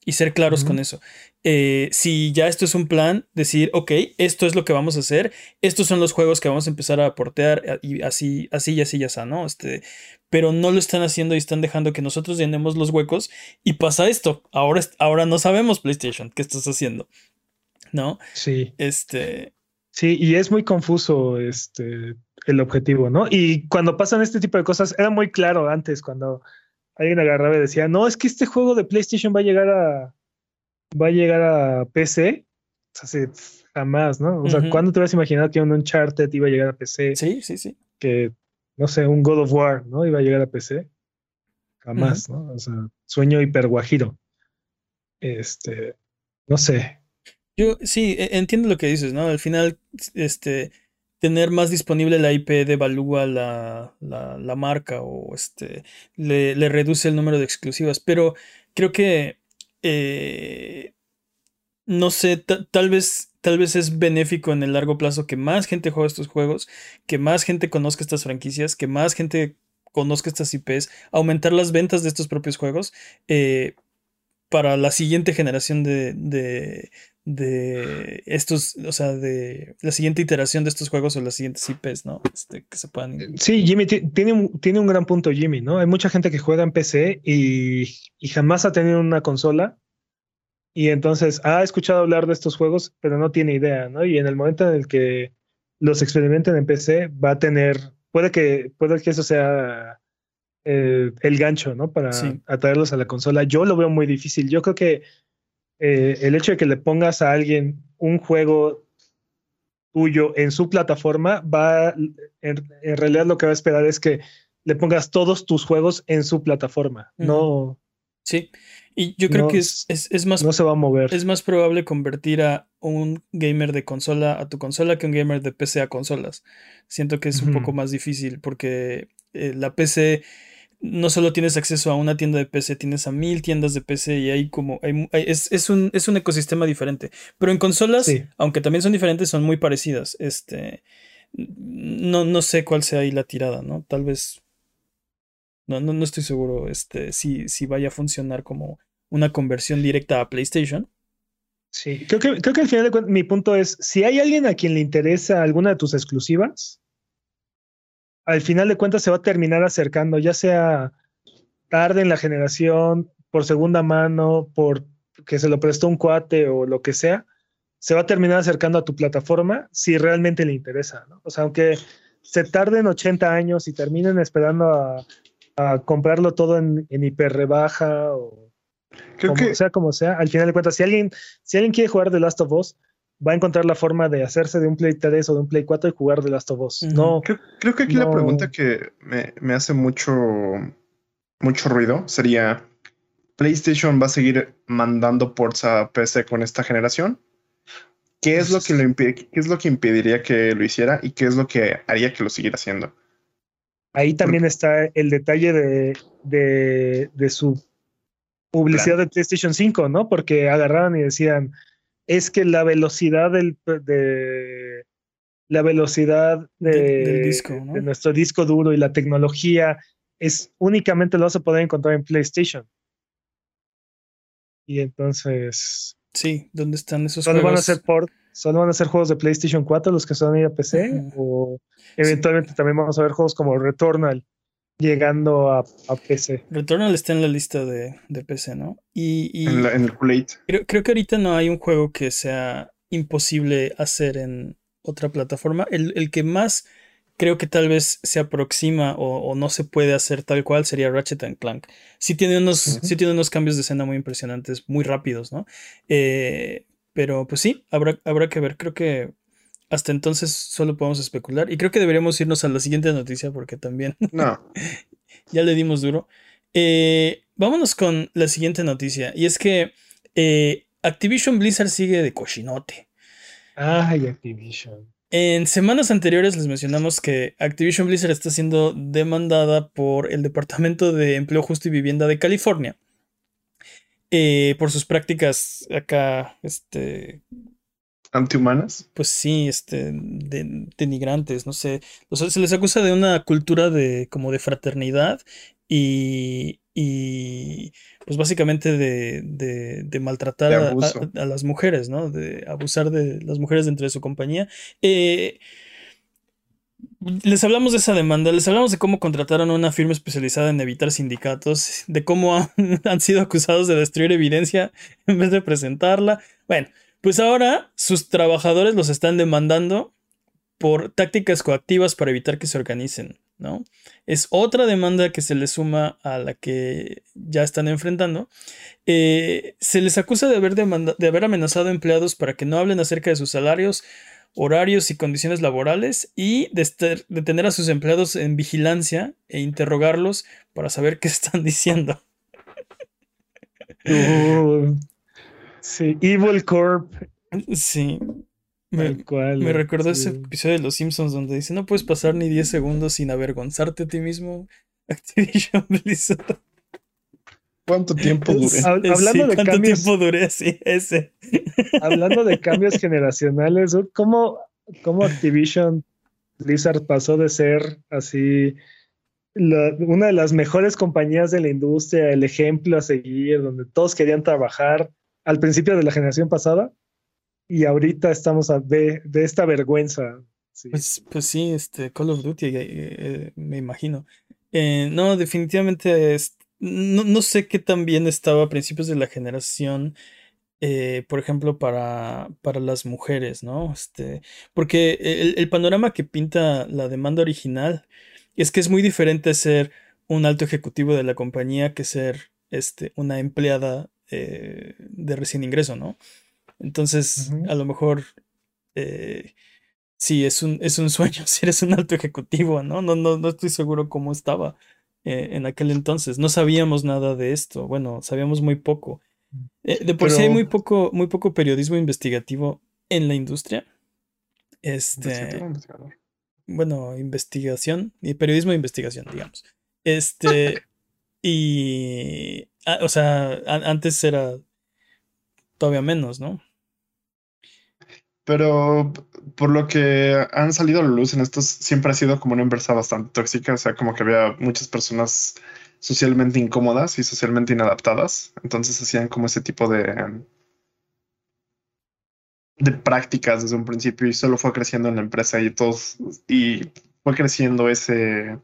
Y ser claros con eso. Eh, si ya esto es un plan, decir, ok, esto es lo que vamos a hacer, estos son los juegos que vamos a empezar a aportear eh, y así, así y así ya está, ¿no? Este, pero no lo están haciendo y están dejando que nosotros llenemos los huecos y pasa esto. Ahora, ahora no sabemos PlayStation qué estás haciendo, ¿no? Sí. Este. Sí, y es muy confuso este, el objetivo, ¿no? Y cuando pasan este tipo de cosas, era muy claro antes, cuando alguien agarraba y decía, no, es que este juego de PlayStation va a llegar a. va a llegar a PC. O sea, jamás, ¿no? O sea, ¿cuándo te hubieras imaginado que un Uncharted iba a llegar a PC? Sí, sí, sí. Que, no sé, un God of War, ¿no? Iba a llegar a PC. Jamás, ¿no? O sea, sueño hiperguajiro. Este, no sé, yo sí, e, entiendo lo que dices, ¿no? Al final, este, tener más disponible la IP devalúa la, la, la marca o este, le, reduce el número de exclusivas. Pero creo que, eh, no sé, tal vez, tal vez es benéfico en el largo plazo que más gente juegue estos juegos, que más gente conozca estas franquicias, que más gente conozca estas IPs, aumentar las ventas de estos propios juegos. Eh, para la siguiente generación de, de, de estos, o sea, de la siguiente iteración de estos juegos o las siguientes IPs, ¿no? Este, que se puedan. Sí, Jimmy tiene un, tiene un gran punto, Jimmy, ¿no? Hay mucha gente que juega en PC y, y jamás ha tenido una consola y entonces ha escuchado hablar de estos juegos, pero no tiene idea, ¿no? Y en el momento en el que los experimenten en PC, va a tener, puede que, puede que eso sea eh, el gancho, ¿no? Para atraerlos a la consola. Yo lo veo muy difícil. Yo creo que eh, el hecho de que le pongas a alguien un juego tuyo en su plataforma, va, en, realidad lo que va a esperar es que le pongas todos tus juegos en su plataforma, no... Sí, y yo creo que es, es, más... No se va a mover. Es más probable convertir a un gamer de consola a tu consola que un gamer de PC a consolas. Siento que es un poco más difícil porque eh, la PC no solo tienes acceso a una tienda de PC, tienes a mil tiendas de PC y hay como... es, un, es, un, ecosistema diferente. Pero en consolas, aunque también son diferentes, son muy parecidas. Este, no, no sé cuál sea ahí la tirada, ¿no? Tal vez... No, no, no estoy seguro este, si, si vaya a funcionar como una conversión directa a PlayStation. Sí, creo que, creo que al final de cuentas mi punto es, si hay alguien a quien le interesa alguna de tus exclusivas, al final de cuentas se va a terminar acercando, ya sea tarde en la generación, por segunda mano, por que se lo prestó un cuate o lo que sea, se va a terminar acercando a tu plataforma si realmente le interesa, ¿no? O sea, aunque se tarden 80 años y terminen esperando a, comprarlo todo en, en hiper rebaja o Creo que... sea como sea, al final de cuentas, si alguien, si alguien quiere jugar The Last of Us, va a encontrar la forma de hacerse de un Play 3 o de un Play 4 y jugar The Last of Us. No, creo, que aquí la pregunta que me, hace mucho, mucho ruido sería: ¿PlayStation va a seguir mandando ports a PC con esta generación? ¿Qué es, lo que lo ¿Qué es lo que impediría que lo hiciera y qué es lo que haría que lo siguiera haciendo? Ahí también está el detalle de, de, de su publicidad de PlayStation 5, ¿no? Porque agarraban y decían, es que la velocidad del, de la velocidad de, disco, de nuestro disco duro y la tecnología es únicamente lo vas a poder encontrar en PlayStation. Y entonces. Sí, ¿dónde están esos solo Van a ser port, solo van a ser juegos de PlayStation 4 los que se van a ir a PC. O eventualmente también vamos a ver juegos como Returnal llegando a, PC. Returnal está en la lista de, PC, ¿no? Y, en, el kool creo, creo, que ahorita no hay un juego que sea imposible hacer en otra plataforma. El, que más creo que tal vez se aproxima o, no se puede hacer tal cual sería Ratchet and Clank. Sí tiene unos, tiene unos cambios de escena muy impresionantes, muy rápidos, ¿no? Eh, pero pues sí, habrá, habrá que ver. Creo que hasta entonces solo podemos especular. Y creo que deberíamos irnos a la siguiente noticia porque también. No. ya le dimos duro. Eh, vámonos con la siguiente noticia. Y es que eh, Activision Blizzard sigue de cochinote. Ay, Activision. En semanas anteriores les mencionamos que Activision Blizzard está siendo demandada por el Departamento de Empleo Justo y Vivienda de California. Eh, por sus prácticas acá, este, antihumanas. Pues sí, este, de, denigrantes, no sé. O sea, se les acusa de una cultura de como de fraternidad y, y pues básicamente de, de, maltratar a, las mujeres, ¿no? De abusar de las mujeres dentro de su compañía. Eh, les hablamos de esa demanda, les hablamos de cómo contrataron a una firma especializada en evitar sindicatos, de cómo han, han sido acusados de destruir evidencia en vez de presentarla. Bueno, pues ahora sus trabajadores los están demandando por tácticas coactivas para evitar que se organicen, ¿no? Es otra demanda que se les suma a la que ya están enfrentando. Eh, se les acusa de haber, de haber amenazado a empleados para que no hablen acerca de sus salarios, horarios y condiciones laborales y de, de tener a sus empleados en vigilancia e interrogarlos para saber qué están diciendo. Uh, Sí, Evil Corp. Sí. Me, Tal cual, me recordó ese episodio de Los Simpsons donde dice, no puedes pasar ni 10 segundos sin avergonzarte a ti mismo. Activision Blizzard. ¿Cuánto tiempo Eh, Hablando sí, de ¿Cuánto cambios, tiempo duré así? Ese. hablando de cambios generacionales, ¿cómo, cómo Activision Blizzard pasó de ser así la- una de las mejores compañías de la industria, el ejemplo a seguir, donde todos querían trabajar al principio de la generación pasada? Y ahorita estamos a de, de esta vergüenza. Pues, pues sí, este, Call of Duty, eh, eh, me imagino. Eh, no, definitivamente, es- no, no sé qué tan bien estaba a principios de la generación, por ejemplo, para, para las mujeres, ¿no? Este, porque el, el panorama que pinta la demanda original es que es muy diferente ser un alto ejecutivo de la compañía que ser este, una empleada eh, de recién ingreso, ¿no? Entonces, a lo mejor eh, sí, es un, es un sueño si eres un alto ejecutivo, ¿no? No, no, no estoy seguro cómo estaba eh, en aquel entonces. No sabíamos nada de esto. Bueno, sabíamos muy poco. Eh, de por sí hay Pero- muy poco, muy poco periodismo investigativo en la industria. Este, bueno, investigación y periodismo de investigación, digamos. Este, y, ah, o sea, antes era todavía menos, ¿no? Pero por lo que han salido a la luz en estos, siempre ha sido como una empresa bastante tóxica. O sea, como que había muchas personas socialmente incómodas y socialmente inadaptadas. Entonces hacían como ese tipo de, de prácticas desde un principio y solo fue creciendo en la empresa y todos, y fue creciendo ese,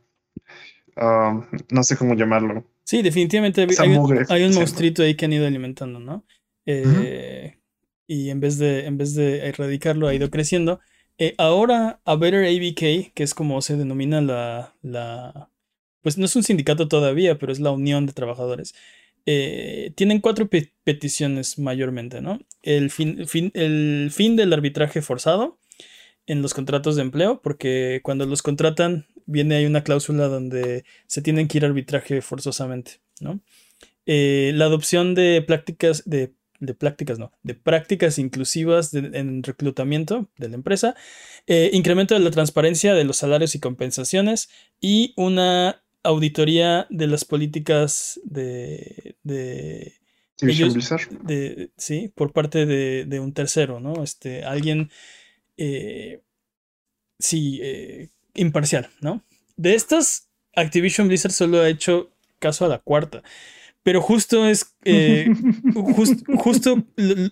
ah, no sé cómo llamarlo. Sí, definitivamente hay, un- hay un monstruito ahí que han ido alimentando, ¿no? Eh, Y en vez de, en vez de erradicarlo, ha ido creciendo. Eh, ahora, a Better ABK, que es como se denomina la, la. Pues no es un sindicato todavía, pero es la unión de trabajadores. eh, tienen cuatro pe- peticiones mayormente, ¿no? El fin, fin- el fin del arbitraje forzado en los contratos de empleo, porque cuando los contratan, viene ahí una cláusula donde se tienen que ir a arbitraje forzosamente, ¿no? Eh, la adopción de prácticas, de, de prácticas, no, de prácticas inclusivas de- en reclutamiento de la empresa, eh, incremento de la transparencia de los salarios y compensaciones y una auditoría de las políticas de, de, Ellos- de- sí, por parte de, de un tercero, ¿no? Este, alguien, eh, sí, eh, imparcial, ¿no? De estas, Activision Blizzard solo ha hecho caso a la cuarta, pero justo es, eh, jus- justo,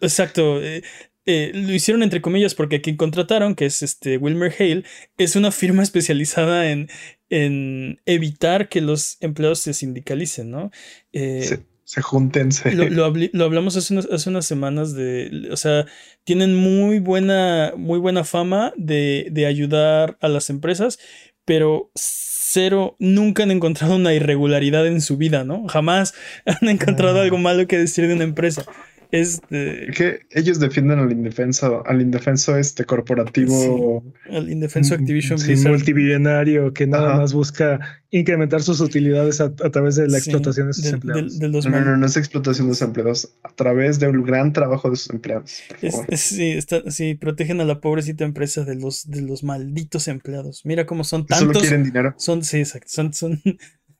exacto, eh, eh, lo hicieron entre comillas porque quien contrataron, que es este Wilmer Hale, es una firma especializada en, en evitar que los empleados se sindicalicen, ¿no? Eh, Se, se junten, se- lo, lo lo hablamos hace unas, hace unas semanas de, o sea, tienen muy buena, muy buena fama de, de ayudar a las empresas, pero cero, nunca han encontrado una irregularidad en su vida, ¿no? Jamás han encontrado Ah. algo malo que decir de una empresa. Es eh, que ellos defienden al indefenso, al indefenso este corporativo. el indefenso Activision Sí, Blizzard. multibillonario que nada Ajá. más busca incrementar sus utilidades a, a través de la Sí, explotación de sus del- empleados. del- de los No, no, no, no es explotación de sus empleados, a través del gran trabajo de sus empleados. Es- es- sí, está- sí, protegen a la pobrecita empresa de los, de los malditos empleados. Mira cómo son Que solo tantos. quieren dinero, Son, sí, exacto. Son, son,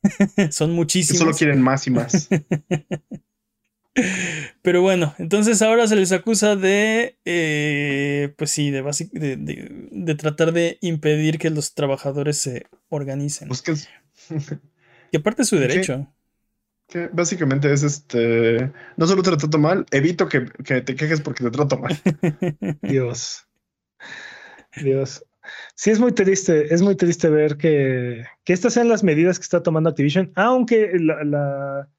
son que muchísimos. solo quieren más y más. Pero bueno, entonces ahora se les acusa de, eh, pues sí, de, basic- de, de- de tratar de impedir que los trabajadores se organicen. Pues que, es- Que aparte es su derecho. que básicamente es este. No solo te trato mal, evito que, que te quejes porque te trato mal. Dios. Dios. Sí, es muy triste, es muy triste ver que, que estas sean las medidas que está tomando Activision, aunque la- la-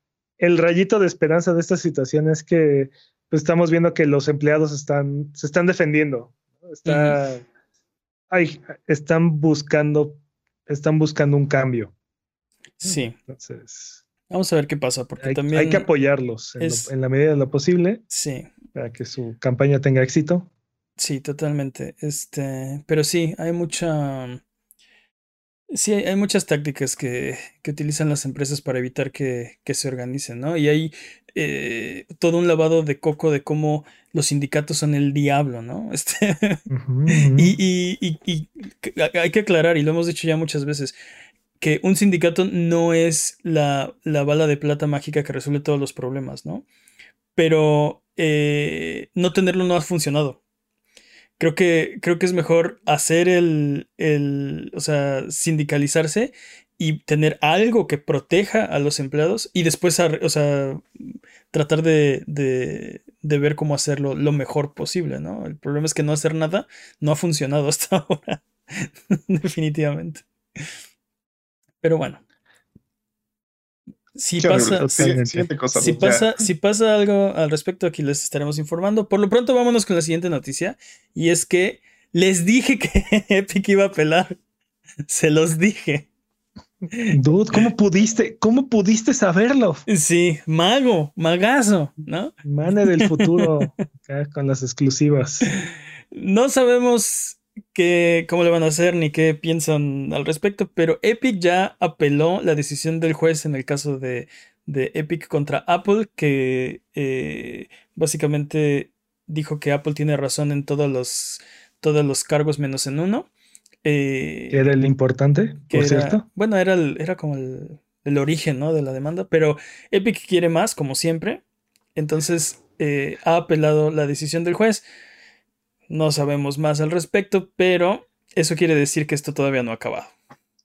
el rayito de esperanza de esta situación es que pues, estamos viendo que los empleados están, se están defendiendo. Está, ay, están buscando, están buscando un cambio. Sí, Entonces, vamos a ver qué pasa, porque hay, también... hay que apoyarlos en, lo- en la medida de lo posible Sí, para que su campaña tenga éxito. sí, totalmente. Este, pero sí, hay mucha... Sí, hay, muchas tácticas que, que utilizan las empresas para evitar que, que se organicen, ¿no? Y hay eh, todo un lavado de coco de cómo los sindicatos son el diablo, ¿no? Este, y, y, hay que aclarar, y lo hemos dicho ya muchas veces, que un sindicato no es la, la bala de plata mágica que resuelve todos los problemas, ¿no? Pero eh, no tenerlo no ha funcionado. Creo que, creo que es mejor hacer el, el, o sea, sindicalizarse y tener algo que proteja a los empleados y después, o sea, tratar de, de, de, ver cómo hacerlo lo mejor posible, ¿no? El problema es que no hacer nada no ha funcionado hasta ahora, definitivamente. Pero bueno. Si pasa, si, pasa, si pasa algo al respecto, aquí les estaremos informando. Por lo pronto, vámonos con la siguiente noticia. Y es que les dije que Epic iba a pelar. Se los dije. Dude, ¿cómo pudiste? ¿Cómo pudiste saberlo? Sí, mago, magazo, ¿no? Mane del futuro, con las exclusivas. No sabemos qué, cómo le van a hacer ni qué piensan al respecto, pero Epic ya apeló la decisión del juez en el caso de, Epic contra Apple, que eh, básicamente dijo que Apple tiene razón en todos los, todos los cargos menos en uno. Eh, ¿Era el importante, por cierto? Bueno, era, era como el, origen ¿no? de la demanda, pero Epic quiere más, como siempre. Entonces eh, ha apelado la decisión del juez. No sabemos más al respecto, pero eso quiere decir que esto todavía no ha acabado.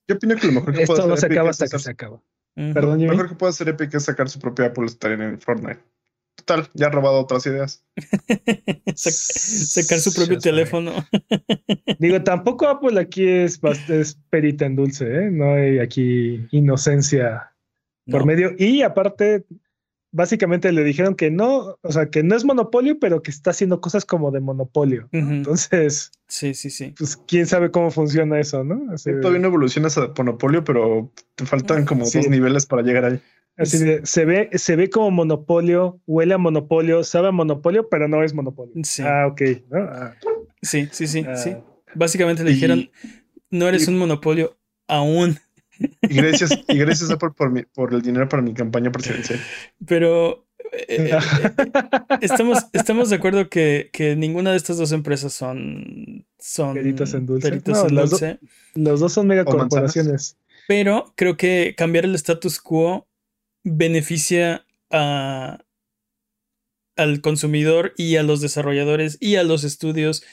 Yo opino que lo mejor que Esto no se acaba hasta que se acaba. Perdón, Lo mejor que puede hacer Epic es sacar su propia Apple Store en Fortnite. Total, ya ha robado otras ideas. sacar su propio teléfono. Digo, tampoco Apple aquí es, es perita en dulce, ¿eh? No hay aquí inocencia por medio. Y aparte, básicamente le dijeron que no, o sea, que no es monopolio, pero que está haciendo cosas como de monopolio. Entonces, sí, sí, sí. Pues quién sabe cómo funciona eso, ¿no? todavía no evolucionas a monopolio, pero te faltan como dos niveles para llegar ahí. Así se ve, se ve como monopolio, huele a monopolio, sabe a monopolio, pero no es monopolio. Ah, ok. Ah. Sí, sí, sí, sí. Ah. Básicamente le dijeron, no eres un monopolio aún. Y gracias, y gracias Apple por, por el dinero para mi campaña presidencial. Pero eh, eh, estamos, estamos de acuerdo que, ninguna de estas dos empresas son, son peritos en dulce. los, dos son megacorporaciones. Pero creo que cambiar el status quo beneficia a, al consumidor y a los desarrolladores y a los estudios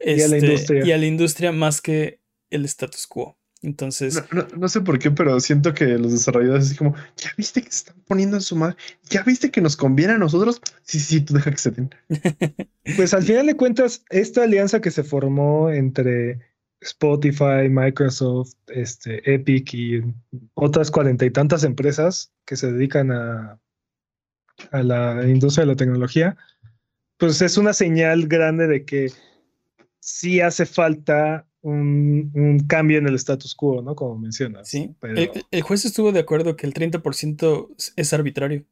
y, a la este, industria. más que el status quo. Entonces. No, sé por qué, pero siento que los desarrolladores así como, ¿ya viste que se están poniendo en su madre? ¿Ya viste que nos conviene a nosotros? Sí, sí, tú deja que se den. pues al final de cuentas, esta alianza que se formó entre Spotify, Microsoft, este, Epic y otras cuarenta y tantas empresas que se dedican a, a la industria de la tecnología, pues es una señal grande de que sí hace falta un, cambio en el status quo, ¿no? Como mencionas. Sí, el, juez estuvo de acuerdo que el 30% es arbitrario,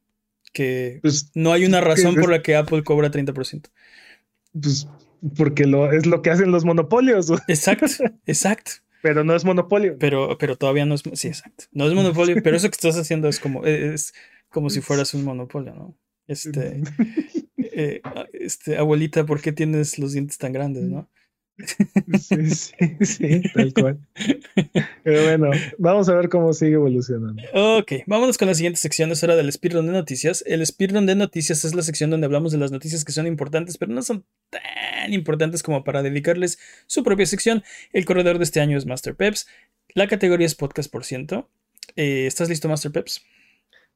que pues, no hay una razón por la que Apple cobra 30%. Pues porque lo, es lo que hacen los monopolios. Exacto, exacto. Pero no es monopolio. Pero, pero todavía no es. Sí, exacto. No es monopolio, pero eso que estás haciendo es como, es como si fueras un monopolio, ¿no? Este, eh, este, abuelita, ¿por qué tienes los dientes tan grandes, no? Sí, sí, sí, tal cual. Pero bueno, vamos a ver cómo sigue evolucionando. Ok, vámonos con la siguiente sección. Es hora del speedrun de noticias. El speedrun de noticias es la sección donde hablamos de las noticias que son importantes, pero no son tan importantes como para dedicarles su propia sección. El corredor de este año es Master Peps. La categoría es podcast por ciento. Eh, ¿Estás listo, Master Peps?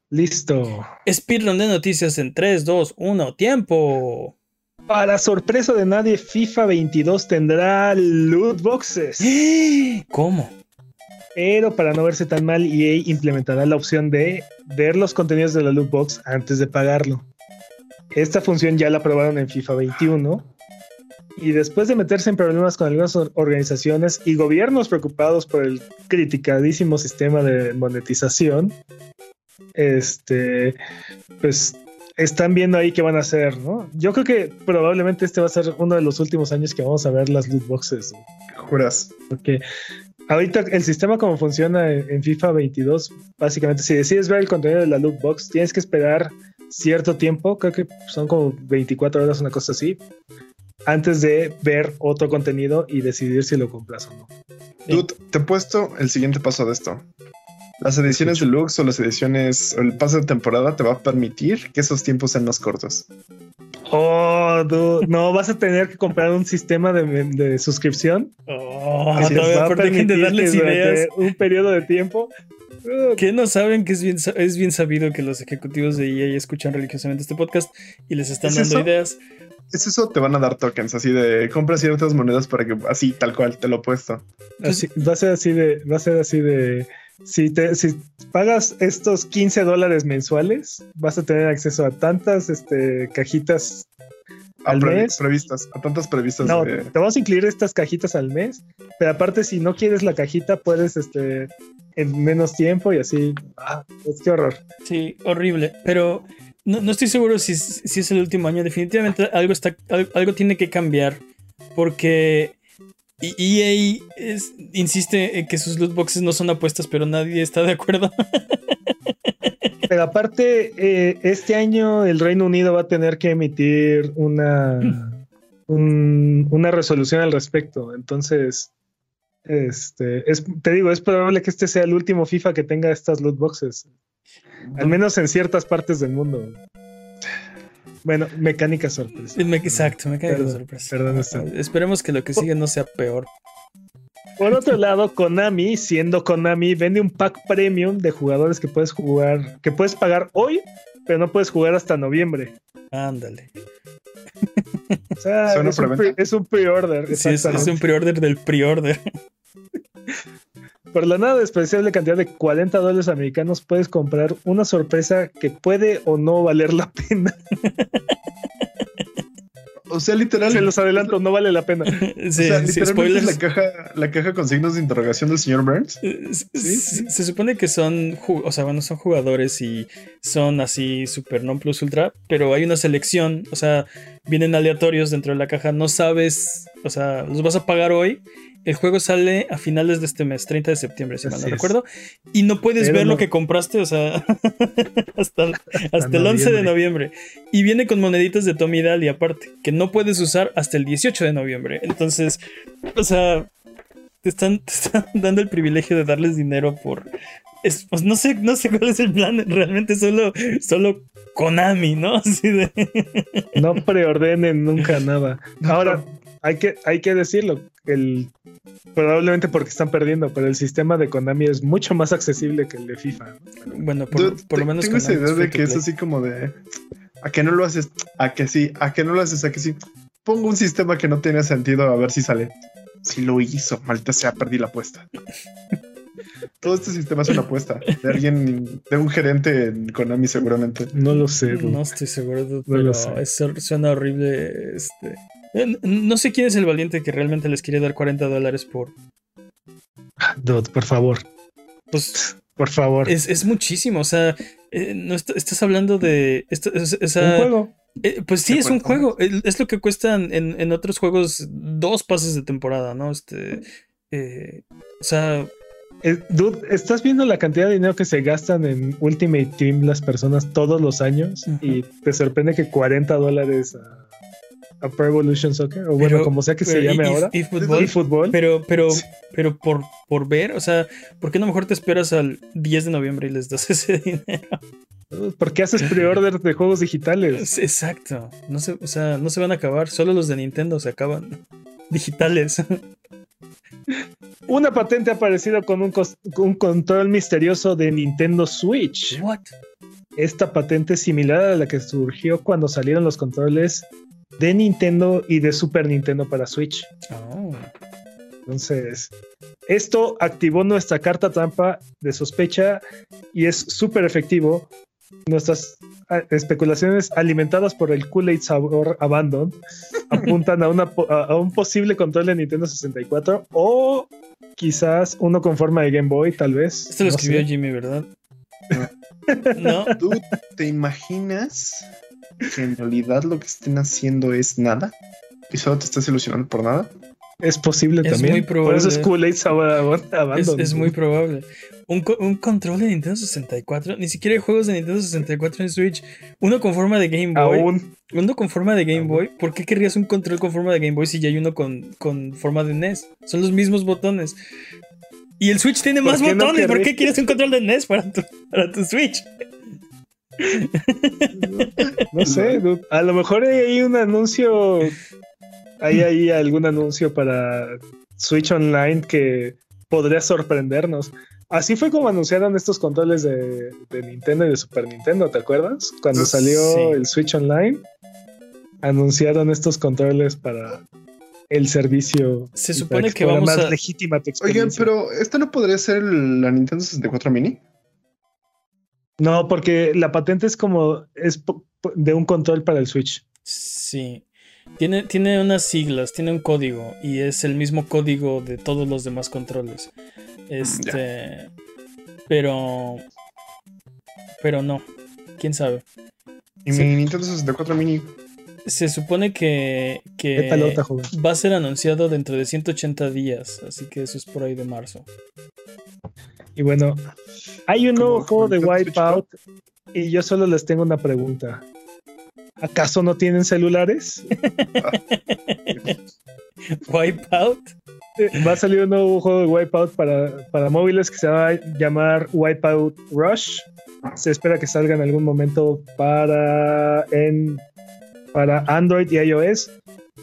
Listo. Speedrun de noticias en 3, 2, 1, tiempo. Para sorpresa de nadie, FIFA 22 tendrá loot boxes. ¿Cómo? Pero para no verse tan mal, EA implementará la opción de ver los contenidos de la loot box antes de pagarlo. Esta función ya la aprobaron en FIFA 21 y después de meterse en problemas con algunas organizaciones y gobiernos preocupados por el criticadísimo sistema de monetización, este, pues están viendo ahí qué van a hacer, ¿no? Yo creo que probablemente este va a ser uno de los últimos años que vamos a ver las loot boxes. Juras. Porque ahorita el sistema como funciona en FIFA 22, básicamente si decides ver el contenido de la loot box, tienes que esperar cierto tiempo, creo que son como 24 horas, una cosa así, antes de ver otro contenido y decidir si lo compras o no. Dude, te he puesto el siguiente paso de esto. Las ediciones deluxe o las ediciones o el pase de temporada te va a permitir que esos tiempos sean más cortos. Oh, dude, no, vas a tener que comprar un sistema de, de suscripción. Oh, Así les va todavía a dejen de permitir darles ideas. Un periodo de tiempo. uh, Que no saben que es bien, es bien sabido que los ejecutivos de EA escuchan religiosamente este podcast y les están ¿Es dando eso? ideas. Es eso, te van a dar tokens, así de compra ciertas monedas para que así, tal cual, te lo he puesto. así- va a ser así de, va a ser así de. Si te, si pagas estos 15 dólares mensuales, vas a tener acceso a tantas este, cajitas A ¿Al pre- mes? previstas, a tantas previstas. No, de- te vamos a incluir estas cajitas al mes, pero aparte si no quieres la cajita puedes este en menos tiempo y así. Ah, pues qué horror. Sí, horrible. Pero no, no estoy seguro si, es- si es el último año. Definitivamente algo, está, algo, algo tiene que cambiar. Porque E- EA es- insiste en que sus loot boxes no son apuestas, pero nadie está de acuerdo. Pero aparte, eh, este año el Reino Unido va a tener que emitir una, un- una resolución al respecto. Entonces, este, es, te digo, es probable que este sea el último FIFA que tenga estas loot boxes. Al menos en ciertas partes del mundo. Bueno, mecánica sorpresa. Exacto, me cae de Perdón, sorpresa. perdón. Esperemos que lo que sigue no sea peor. Por otro lado, Konami, siendo Konami, vende un pack premium de jugadores que puedes jugar, que puedes pagar hoy, pero no puedes jugar hasta noviembre. Ándale. O sea, ¿Son una es un, pre- es un pre-order. Sí, es, es un pre-order del pre-order. Por la nada despreciable cantidad de 40 dólares americanos puedes comprar una sorpresa que puede o no valer la pena. O sea, literal. Se los adelanto, no vale la pena. Sí, o sea, sí, literalmente spoilers. la caja, la caja con signos de interrogación del señor Burns. Eh, Sí. Se supone que son, o sea, bueno, son jugadores y son así super non plus ultra, pero hay una selección, o sea, vienen aleatorios dentro de la caja, no sabes, o sea, los vas a pagar hoy. El juego sale a finales de este mes, 30 de septiembre, si mal no recuerdo, y no puedes Pero ver no- lo que compraste, o sea, hasta, hasta el 11 de noviembre. Y viene con moneditas de Tommy Daly aparte, que no puedes usar hasta el 18 de noviembre. Entonces, o sea, te están, te están dando el privilegio de darles dinero por. es- pues no sé, no sé cuál es el plan. Realmente solo, solo Konami, ¿no? Así de. No preordenen nunca nada. Ahora, hay que, hay que decirlo. El, probablemente porque están perdiendo, pero el sistema de Konami es mucho más accesible que el de FIFA. Bueno, por, Dude, por lo menos tengo esa idea de que es así como de a que no lo haces, a que sí, a que no lo haces, a que sí. Pongo un sistema que no tiene sentido a ver si sale. Si lo hizo, maldita sea, perdí la apuesta. Todo este sistema es una apuesta de alguien, de un gerente en Konami seguramente. No lo sé. dude. No estoy seguro, dude, No pero lo sé. es- suena horrible. Este. Eh, No sé quién es el valiente que realmente les quiere dar 40 dólares por. Dude, por favor, Pues por favor. es, es muchísimo. O sea, eh, no est- estás hablando de. esto- es- un juego. Eh, pues sí, es un juego. Es lo que cuestan en, en otros juegos dos pases de temporada, ¿no? Este. eh, o sea, dude, ¿estás viendo la cantidad de dinero que se gastan en Ultimate Team las personas todos los años? Y te sorprende que 40 dólares a, a Pro Evolution Soccer, o bueno, como sea que se llame y- ahora, y fútbol, y fútbol. pero, pero, Sí. pero por, por ver, o sea, ¿por qué no mejor te esperas al 10 de noviembre y les das ese dinero? ¿Por qué haces pre-order de juegos digitales? Es- Exacto. No se, o sea, no se van a acabar. Solo los de Nintendo se acaban. Digitales. Una patente ha aparecido con un, un control misterioso de Nintendo Switch. What? Esta patente es similar a la que surgió cuando salieron los controles de Nintendo y de Super Nintendo para Switch. Oh. Entonces, esto activó nuestra carta trampa de sospecha y es súper efectivo. Nuestras especulaciones alimentadas por el Kool-Aid sabor Abandon apuntan a, una, a un posible control de Nintendo 64 o quizás uno con forma de Game Boy, tal vez. Esto lo no escribió sé. Jimmy, ¿verdad? No. ¿Tú te imaginas que en realidad lo que estén haciendo es nada? ¿Y solo te estás ilusionando por nada? Es posible Es también. muy Por eso es probable. Kool-Aid Es, es muy probable. Un, co- un control de Nintendo 64. Ni siquiera hay juegos de Nintendo 64 en Switch. Uno con forma de Game Boy. Aún. Uno con forma de Game Aún. Boy. ¿Por qué querrías un control con forma de Game Boy si ya hay uno con, con forma de NES? Son los mismos botones. Y el Switch tiene ¿Por más no botones. ¿Por qué quieres un control de NES para tu, para tu Switch? No sé, dude. a lo mejor hay ahí un anuncio. Hay ahí algún anuncio para Switch Online que podría sorprendernos. Así fue como anunciaron estos controles de, de Nintendo y de Super Nintendo, ¿te acuerdas? Cuando Sí. salió el Switch Online, anunciaron estos controles para el servicio. Se supone que fuera vamos más a- legítima tu Oigan, pero ¿esta no podría ser la Nintendo 64 Mini? No, porque la patente es como es de un control para el Switch. Sí. Tiene, tiene unas siglas, tiene un código. Y es el mismo código de todos los demás controles. Este. Pero. Pero no. ¿Quién sabe? Y Sí. mi Nintendo 64 Mini. Se supone que, pelota, va a ser anunciado dentro de 180 días, así que eso es por ahí de marzo. Y bueno, hay un nuevo juego de Wipeout y yo solo les tengo una pregunta. ¿Acaso no tienen celulares? Wipeout. Eh, Va a salir un nuevo juego de Wipeout para, para móviles que se va a llamar Wipeout Rush. Se espera que salga en algún momento para, en, para Android y iOS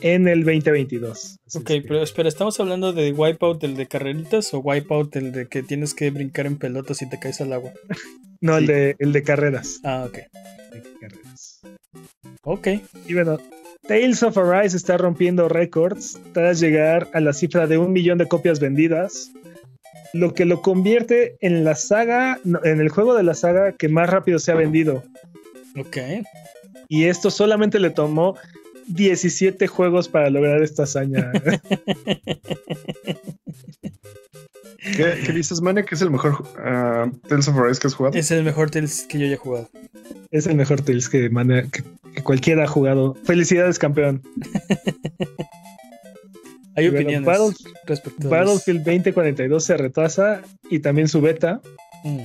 en el 2022. Así Ok, es que- pero espera, ¿estamos hablando de Wipeout el de carreritas o Wipeout el de que tienes que brincar en pelotas y te caes al agua? no, el, de, el de carreras. Ah, ok. De carreras. Ok. Y bueno, Tales of Arise está rompiendo récords tras llegar a la cifra de un millón de copias vendidas, lo que lo convierte en la saga, en el juego de la saga que más rápido se ha vendido. Ok. Y esto solamente le tomó 17 juegos para lograr esta hazaña. ¿Qué, qué dices, Mane? Que es el mejor ah, Tales of Arise que has jugado. Es el mejor Tales que yo haya jugado. es el mejor Tales que, mane- que- que cualquiera ha jugado. Felicidades, campeón. Hay Y bueno, opiniones Battle- respecto Battlefield 2042 se retrasa y también su beta. Mm.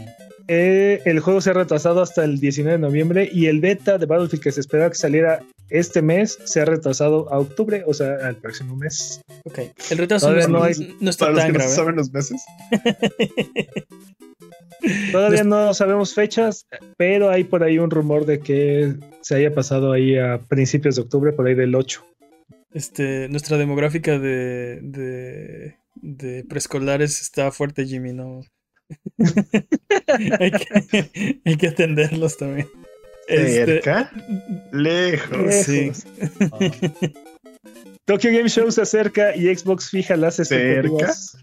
Eh, el juego se ha retrasado hasta el 19 de noviembre y el beta de Battlefield que se esperaba que saliera este mes se ha retrasado a octubre, o sea, al próximo mes. Ok. El retraso no, no no, hay- está Para los tan que no grave. se saben los meses. Todavía no sabemos fechas, pero hay por ahí un rumor de que se haya pasado ahí a principios de octubre, por ahí del 8. Este, nuestra demográfica de, de, de preescolares está fuerte, Jimmy, ¿no? hay, que, hay que atenderlos también. Este, Cerca, lejos. sí. Tokyo Game Show se acerca y Xbox fija las expectativas.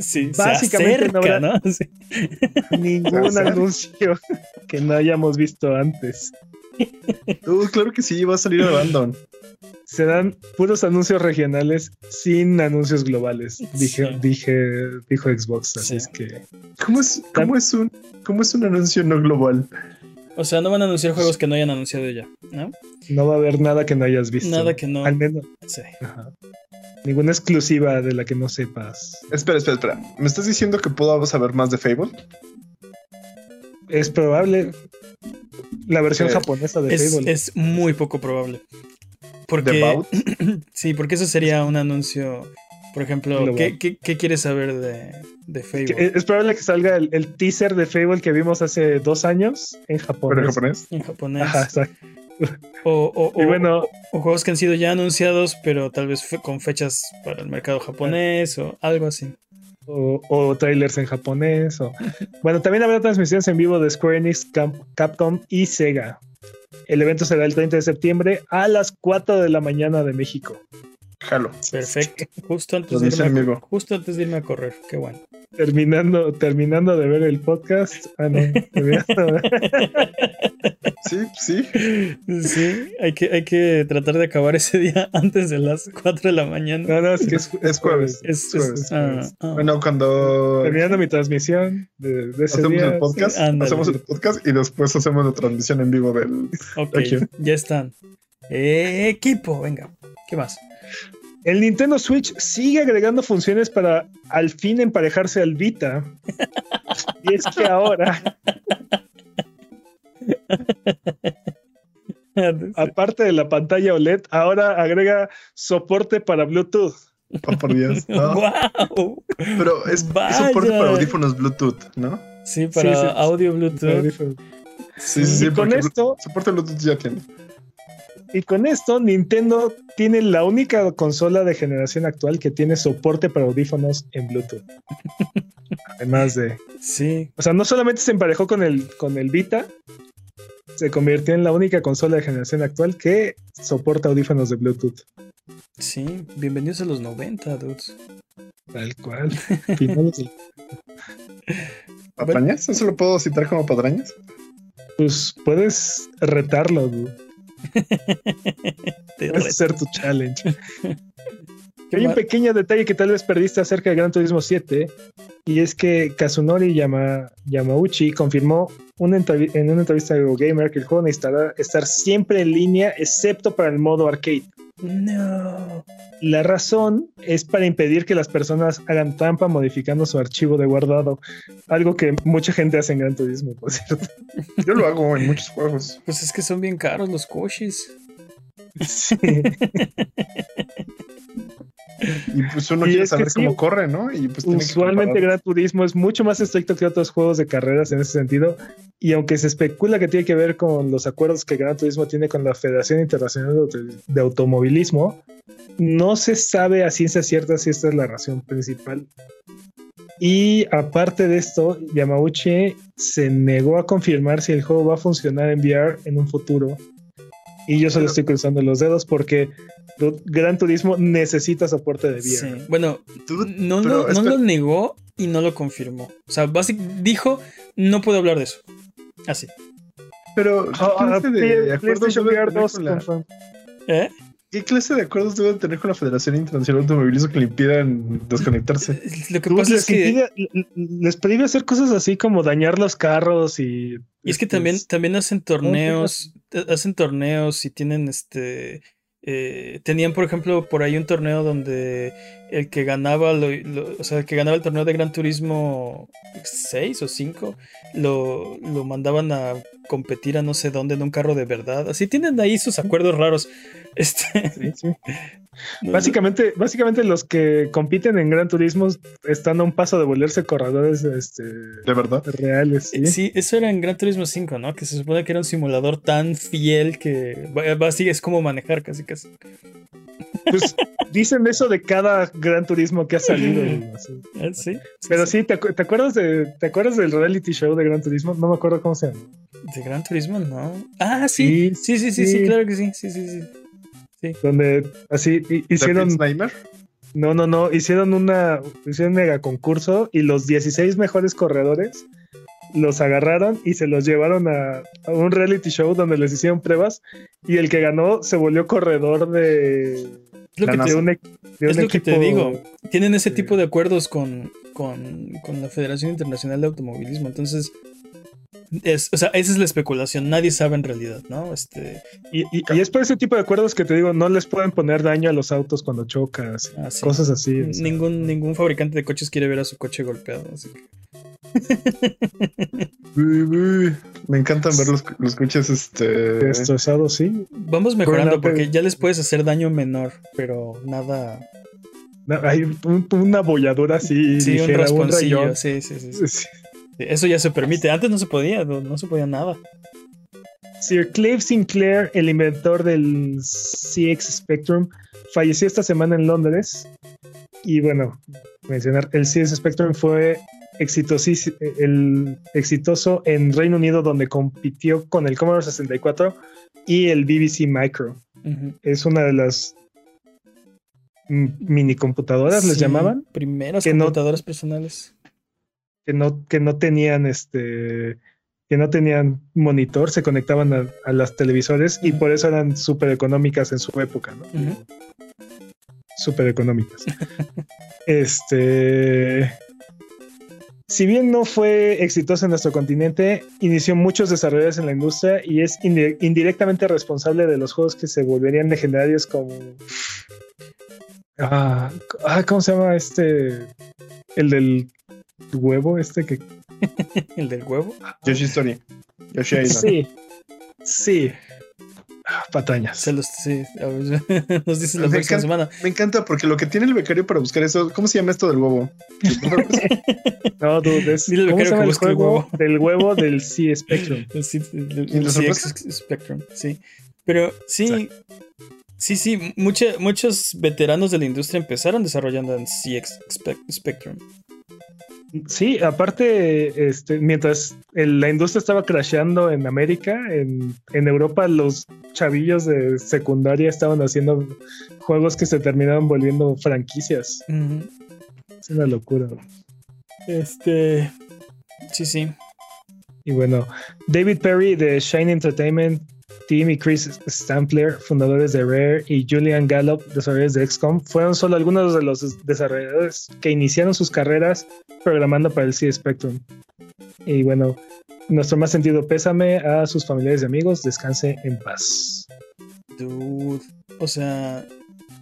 sí, Básicamente se no habrá- ¿no? Sí. Ningún anuncio que no hayamos visto antes. Uh, claro que sí, va a salir Abandon. Serán puros anuncios regionales sin anuncios globales, dije, Sí. dije, dijo Xbox. Así Sí. es que ¿Cómo es, cómo, es un, ¿Cómo es un anuncio no global? O sea, no van a anunciar juegos que no hayan anunciado ya, ¿no? no va a haber nada que no hayas visto. Nada que no. Al menos. Sí. ajá. Ninguna exclusiva de la que no sepas. Espera, espera, espera. ¿Me estás diciendo que puedo saber más de Fable? Es probable. La versión Sí. japonesa de Es, Fable. es muy poco probable. ¿De Porque, sí, porque eso sería un anuncio. Por ejemplo. ¿qué, qué, qué quieres saber de, de Fable? Es probable que salga el, el teaser de Fable que vimos hace dos años en Japón. ¿Pero en japonés? en japonés. Ajá, exacto. O, o- Y o- bueno, o juegos que han sido ya anunciados, pero tal vez con fechas para el mercado japonés o algo así. O, o trailers en japonés. O... Bueno, también habrá transmisiones en vivo de Square Enix, Cap- Capcom y Sega. El evento será el 30 de septiembre a las 4 de la mañana de México. Jalo. Perfecto. Justo antes, de irme a, justo antes de irme a correr. Qué bueno. Terminando, terminando de ver el podcast. Ah, no. Sí, sí. Sí, hay que, hay que tratar de acabar ese día antes de las 4 de la mañana. No, no, es que es, Es jueves. Es, es es- jueves. ah, ah. Bueno, cuando Terminando mi transmisión de, de ese hacemos día. el podcast, sí, hacemos el podcast y después hacemos la transmisión en vivo del. Ok, ya están. Eh, equipo, venga. ¿Qué más? El Nintendo Switch sigue agregando funciones para al fin emparejarse al Vita. y es que ahora, aparte de la pantalla OLED, ahora agrega soporte para Bluetooth. Oh, por Dios. no. ¡Wow! Pero es, es soporte para audífonos Bluetooth, ¿no? Sí, para Sí, sí. audio Bluetooth. Sí, sí, sí. Y con esto- Soporte Bluetooth ya tiene. Y con esto, Nintendo tiene la única consola de generación actual que tiene soporte para audífonos en Bluetooth. Además de. Sí, O sea, no solamente se emparejó con el, con el Vita, se convirtió en la única consola de generación actual que soporta audífonos de Bluetooth. sí. Bienvenidos a los 90, dudes. Tal cual. Finales del- ¿Patrañas? ¿Eso lo puedo citar como patrañas? pues puedes retarlo, dude. Puedes hacer tu challenge. ¿Qué Hay un pequeño detalle que tal vez perdiste acerca de Gran Turismo 7 y es que Kazunori Yama- Yamauchi confirmó una en una entrevista de Gamer que el juego necesitará estar siempre en línea excepto para el modo arcade. No. La razón es para impedir que las personas hagan trampa modificando su archivo de guardado, algo que mucha gente hace en Gran Turismo, por cierto. Yo lo hago en muchos juegos. Pues es que son bien caros los Koshis. Sí. Y pues uno Y quiere saber sí, cómo corre, ¿no? Y pues tiene que Usualmente. Gran Turismo es mucho más estricto que otros juegos de carreras en ese sentido. Y aunque se especula que tiene que ver con los acuerdos que Gran Turismo tiene con la Federación Internacional de Automovilismo, no se sabe a ciencia cierta si esta es la razón principal. Y aparte de esto, Yamauchi se negó a confirmar si el juego va a funcionar en VR en un futuro. Y yo solo Pero- estoy cruzando los dedos porque Gran Turismo necesita soporte de VR. Sí. Bueno, Dude, no, pero no lo negó y no lo confirmó. O sea, basic, dijo, no puedo hablar de eso. Así. Pero, ¿qué Ah, clase de Play- acuerdos PlayStation VR tener 2 con la- confirm. ¿Eh? ¿Qué clase de acuerdos debe tener con la Federación Internacional de Automovilismo que le impidan desconectarse? Lo que pasa es que... impide- les prohíbe hacer cosas así como dañar los carros y. Y es que este, también, también hacen torneos, hacen torneos y tienen este... eh, tenían, por ejemplo, por ahí un torneo donde el que ganaba, lo- lo- o sea, el que ganaba el torneo de Gran Turismo 6 o 5, lo, lo mandaban a competir a no sé dónde en un carro de verdad. Así tienen ahí sus acuerdos raros. Este, sí, sí. Básicamente, básicamente los que compiten en Gran Turismo están a un paso de volverse corredores este, ¿De verdad? reales. ¿sí? Sí, eso era en Gran Turismo 5, ¿no? Que se supone que era un simulador tan fiel que así, es como manejar casi casi. Pues dicen eso de cada Gran Turismo que ha salido. así. Ah, Sí. Pero sí, ¿te, acu- te acuerdas de, ¿te acuerdas del reality show de Gran Turismo? No me acuerdo cómo se llama. De Gran Turismo, no. Ah, sí. Sí, sí, sí, sí, sí. claro que sí. Sí, sí, sí. Donde así hi- ¿De hicieron. No, no, no. Hicieron una. Hicieron un mega concurso y los 16 mejores corredores los agarraron y se los llevaron a, a un reality show donde les hicieron pruebas y el que ganó se volvió corredor de, Es lo que te, de un, e- de es lo que te digo. Tienen ese Sí. tipo de acuerdos con, con, con la Federación Internacional de Automovilismo. Entonces, es, o sea, esa es la especulación. Nadie sabe en realidad, ¿no? Este, Y, y- y es por ese tipo de acuerdos que te digo, no les pueden poner daño a los autos cuando chocas, ah, sí. cosas así. o sea. Ningún, ningún fabricante de coches quiere ver a su coche golpeado. Así que. Me encantan ver los, los coches este, Destrozados, sí. Vamos mejorando Burnout, porque ya les puedes hacer daño menor, pero nada. No, Hay un- una bolladura así, Sí, un ligera, un rasponcillo. sí, sí, sí. Sí. Sí, Eso ya se permite. Antes no se podía, no, no se podía nada. Sir Clive Sinclair, el inventor del CX Spectrum, falleció esta semana en Londres. Y bueno, mencionar, el CX Spectrum fue el exitoso en Reino Unido, donde compitió con el Commodore 64 y el BBC Micro. Es una de las mm, mini computadoras, les Sí, llamaban, Primeras no- computadoras personales. Que no, que no tenían este que no tenían monitor, se conectaban a, a las televisores y por eso eran súper económicas en su época, ¿no? Súper económicas. este. Si bien no fue exitoso en nuestro continente, inició muchos desarrolladores en la industria y es indi- indirectamente responsable de los juegos que se volverían legendarios como. Ah, ah, ¿cómo se llama este? El del huevo, este que. ¿El del huevo? Yoshi Story. Yoshi Island. Sí. Sí. Ah, Patañas. Se los, sí, nos dices la Me próxima encanta. semana. Me encanta porque lo que tiene el becario para buscar eso, ¿cómo se llama esto del huevo? No, dude, es. Dile ¿Cómo becario se llama que el busque el huevo. Del huevo del C Spectrum. Sí, el- el- ¿Y el CX sorpresa? Spectrum, sí. Pero sí, sí, sí, mucha- muchos veteranos de la industria empezaron desarrollando en CX Spe- Spectrum. Sí, aparte, este, mientras el- la industria estaba crasheando en América, en, en Europa los chavillos de secundaria estaban haciendo juegos que se terminaban volviendo franquicias. Es una locura. Este, sí, sí. Y bueno, David Perry de Shine Entertainment Team y Chris Stampler, fundadores de Rare, y Julian Gallup, desarrolladores de XCOM, fueron solo algunos de los desarrolladores que iniciaron sus carreras programando para el C Spectrum. Y bueno, nuestro más sentido pésame a sus familiares y amigos, descanse en paz. Dude, o sea,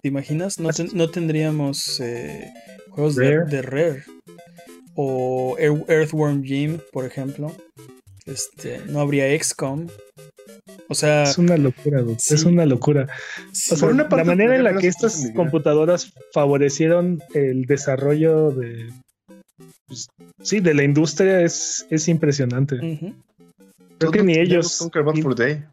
¿te imaginas? No, ten- no tendríamos eh, juegos de, Rare. de Rare. O Ear- Earthworm Jim, por ejemplo. Este, no habría XCOM. O sea, Es una locura, dude, sí. es una locura. sí, O sea, Por una la manera en la que estas computadoras favorecieron el desarrollo de, pues, sí, de la industria es, es impresionante. Creo que ni ellos. Conquer Bad for Day.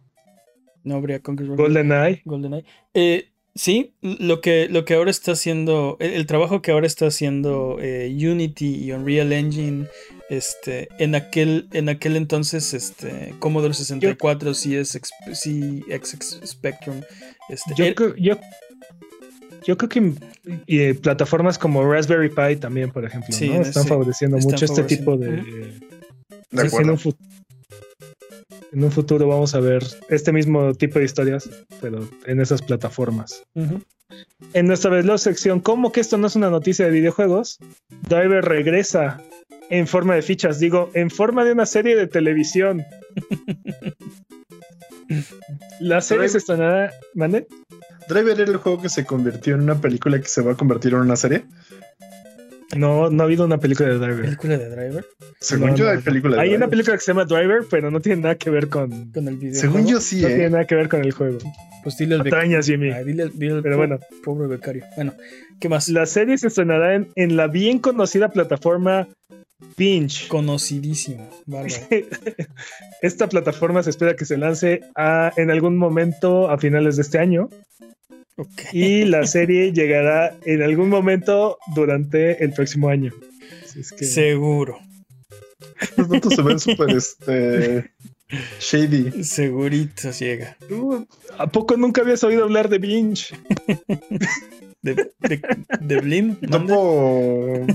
no habría Conquer Bad- GoldenEye. GoldenEye. Eh, sí, lo que, lo que ahora está haciendo, el, el trabajo que ahora está haciendo eh, Unity y Unreal Engine, este, en aquel, en aquel entonces, este, Commodore 64, CX, CX Spectrum, este, Yo, er- creo, yo, yo creo que y, eh, plataformas como Raspberry Pi también, por ejemplo, Sí, ¿no? están favoreciendo están mucho este tipo de. De en, acuerdo. En un futuro vamos a ver este mismo tipo de historias, pero en esas plataformas. En nuestra veloz sección, ¿cómo que esto no es una noticia de videojuegos? Driver regresa en forma de fichas, digo, en forma de una serie de televisión. La serie Driver- se estrenará. ¿Mande? Driver era el juego que se convirtió en una película que se va a convertir en una serie. No, no ha habido una película de Driver. película de Driver Según No, yo, no, hay película de Hay una Driver. película que se llama Driver, pero no tiene nada que ver con. con el video. Según yo, sí, No tiene ¿eh? nada que ver con el juego. pues dile al becario. Jimmy. Dile, dile al Pero po- bueno. pobre becario. Bueno, ¿qué más? La serie se estrenará en, en la bien conocida plataforma Binge. Conocidísimo, bárbaro. Esta plataforma se espera que se lance a- en algún momento a finales de este año Y la serie llegará en algún momento durante el próximo año. Así es que- Seguro, Los datos se ven súper este, shady. segurito llega. Uh, ¿A poco nunca habías oído hablar de Binge? De, de, de Blim. Tampoco.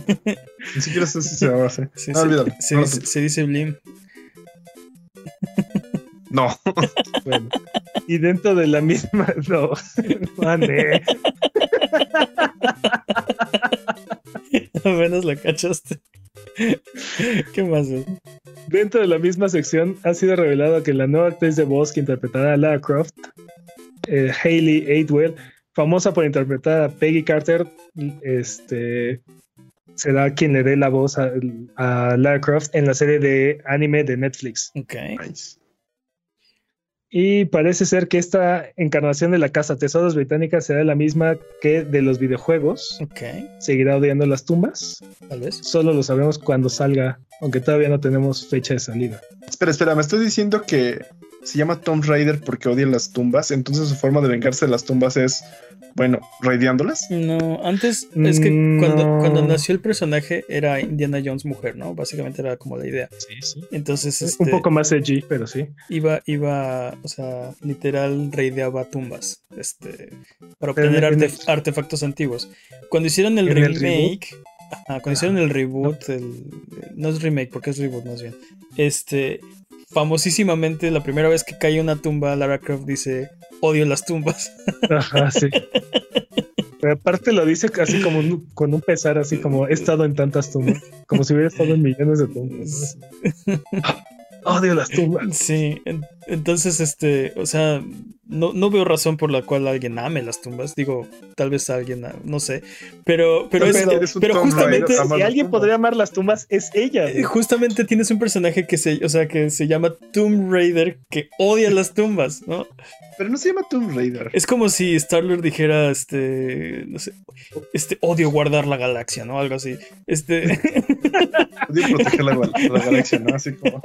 Ni siquiera sé si se llama así. No, se, No lo dice, se dice Blim. No. Bueno, y dentro de la misma. No, mane. Apenas la cachaste. ¿Qué más? güey? Dentro de la misma sección ha sido revelado que la nueva actriz de voz que interpretará a Lara Croft, eh, Hayley Atwell, famosa por interpretar a Peggy Carter, este será quien le dé la voz a, a Lara Croft en la serie de anime de Netflix. Ok. Nice. Y parece ser que esta encarnación de la Casa Tesoros Británica será la misma que de los videojuegos. Ok. Seguirá odiando las tumbas. Tal vez. Solo lo sabremos cuando salga, aunque todavía no tenemos fecha de salida. Espera, espera, me estás diciendo que se llama Tomb Raider porque odia las tumbas, entonces su forma de vengarse de las tumbas es, bueno, raideándolas. No, antes es que Mm, cuando, nació el personaje era Indiana Jones mujer, ¿no? Básicamente era como la idea. Sí, sí. Entonces, Un este, poco más edgy, pero sí. iba, iba, o sea, literal raideaba tumbas, este, para obtener en artefactos antiguos. Cuando hicieron el ¿En el remake, ajá, cuando hicieron el reboot, el- no es remake porque es reboot más bien, este, famosísimamente la primera vez que cae una tumba, Lara Croft dice, odio las tumbas. Ajá, sí. Pero aparte lo dice así como un- con un pesar, así como he estado en tantas tumbas, como si hubiera estado en millones de tumbas. Odio las tumbas. Sí, en- Entonces, este, o sea, no, no, veo razón por la cual alguien ame las tumbas. Digo, tal vez alguien, no sé. Pero, pero, es, pero, justamente. Si alguien podría amar las tumbas, es ella. Eh, justamente tienes un personaje que se, o sea, que se llama Tomb Raider que odia las tumbas, ¿no? Pero no se llama Tomb Raider. Es como si Starlord dijera, este, no sé, este, odio guardar la galaxia, ¿no? Algo así. Este. odio proteger la, la galaxia, ¿no? Así como.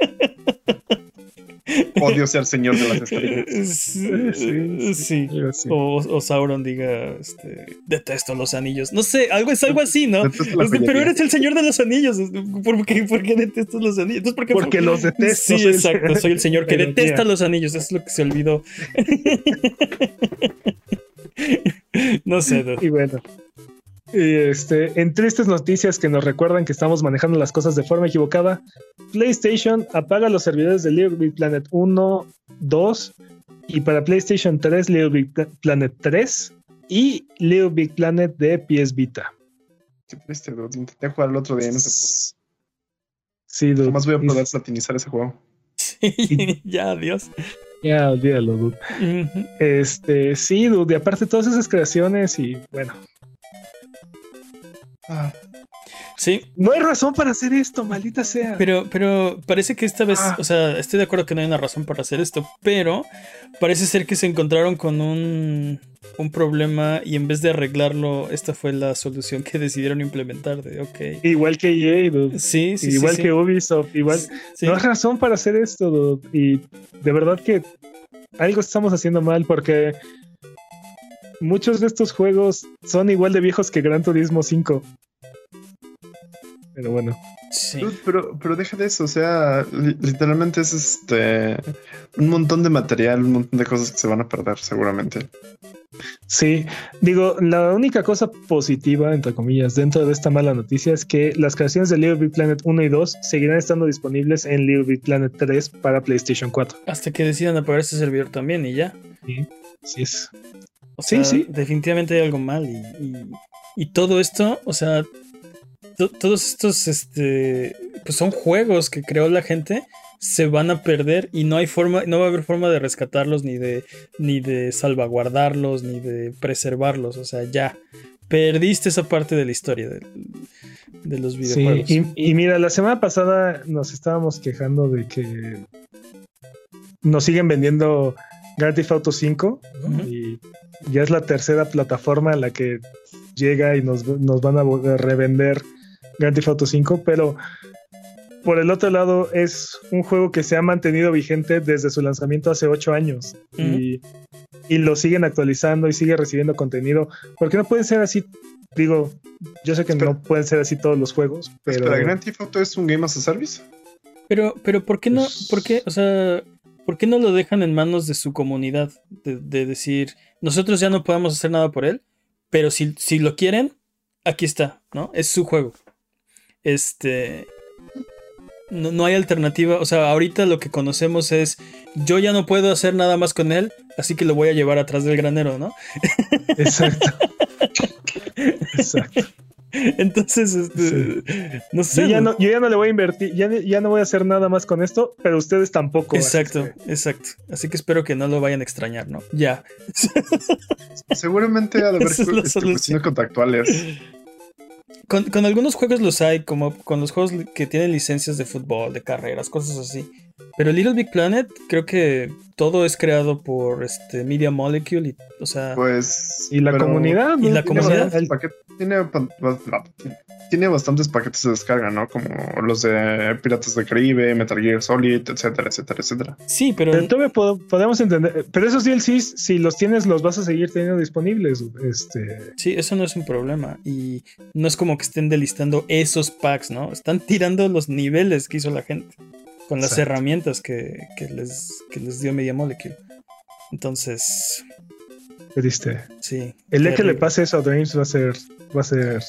Odio ser señor de las estrellas. Sí. sí, O, Sauron diga, este, detesto los anillos. No sé, algo es algo así, ¿no? pero eres el señor de los anillos. ¿Por qué, por qué detestas los anillos? Porque los detesto. Sí, exacto. Soy el señor que detesta los anillos. Eso es lo que se olvidó. no sé. Y bueno, este, en tristes noticias que nos recuerdan que estamos manejando las cosas de forma equivocada, PlayStation apaga los servidores de Little Big Planet 1, 2 y para PlayStation 3 Little Big Planet 3 y Little Big Planet de PS Vita. Qué triste, Intenté jugar el otro día. No sé. Sí, dude. Jamás voy a poder platinizar ese juego. Sí, ya, adiós. Ya, olvídalo, dude. Este, sí, dude. Y aparte todas esas creaciones y bueno, Ah. Sí. No hay razón para hacer esto, maldita sea. Pero, pero parece que esta vez, ah. o sea, estoy de acuerdo que no hay una razón para hacer esto, pero parece ser que se encontraron con un, un problema y en vez de arreglarlo, esta fue la solución que decidieron implementar. De, okay. Igual que EA, Sí, sí, Igual que Ubisoft, igual. No hay razón para hacer esto, Y de verdad que algo estamos haciendo mal porque muchos de estos juegos son igual de viejos que Gran Turismo 5. Pero bueno. Sí. Pero, pero deja de eso, o sea, literalmente es este un montón de material, un montón de cosas que se van a perder seguramente. Sí, digo, la única cosa positiva, entre comillas, dentro de esta mala noticia es que las creaciones de Little Big Planet 1 y 2 seguirán estando disponibles en Little Big Planet 3 para PlayStation 4. Hasta que decidan apagar ese servidor también y ya. Sí, sí es sí, sí. Definitivamente hay algo mal. Y, todo esto, o sea, todos estos, este, pues son juegos que creó la gente, se van a perder y no hay forma, no va a haber forma de rescatarlos, ni de, ni de salvaguardarlos, ni de preservarlos. O sea, ya perdiste esa parte de la historia de, los videojuegos. Sí, y, mira, la semana pasada nos estábamos quejando de que nos siguen vendiendo Grand Theft Auto 5 y ya es la tercera plataforma en la que llega y nos, van a revender Grand Theft Auto 5, pero por el otro lado es un juego que se ha mantenido vigente desde su lanzamiento hace 8 años y, lo siguen actualizando y sigue recibiendo contenido, porque no pueden ser así, digo, yo sé que no pueden ser así todos los juegos, pero... ¿Pero Grand Theft Auto es un Game as a Service? Pero, pero ¿por qué no? Pues ¿Por qué? O sea, ¿por qué no lo dejan en manos de su comunidad? De, decir, nosotros ya no podemos hacer nada por él, pero si, si lo quieren, aquí está, ¿no? Es su juego. Este. No, no, hay alternativa. O sea, ahorita lo que conocemos es. Yo ya no puedo hacer nada más con él, así que lo voy a llevar atrás del granero, ¿no? Exacto. Exacto. Entonces, este, no sé. Yo ya no, yo ya no, le voy a invertir, ya, ya, no voy a hacer nada más con esto, pero ustedes tampoco. Exacto, exacto. Así que espero que no lo vayan a extrañar, ¿no? Ya. Seguramente ha de haber cuestiones contractuales. Con, con, algunos juegos los hay, como con los juegos que tienen licencias de fútbol, de carreras, cosas así. Pero Little Big Planet, creo que todo es creado por este Media Molecule, y, o sea. Pues. Y la comunidad. Y la comunidad. El paquete tiene, tiene bastantes paquetes de descarga, ¿no? Como los de Piratas del Caribe, Metal Gear Solid, etcétera, etcétera, etcétera. Sí, pero. pero podemos entender. Pero esos DLCs, si los tienes, los vas a seguir teniendo disponibles. Este. Sí, eso no es un problema. Y no es como que estén delistando esos packs, ¿no? Están tirando los niveles que hizo la gente con las herramientas que, les, les dio Media Molecule. Entonces. Triste. Sí. El día que le pase eso a Dreams va a ser. Va a ser.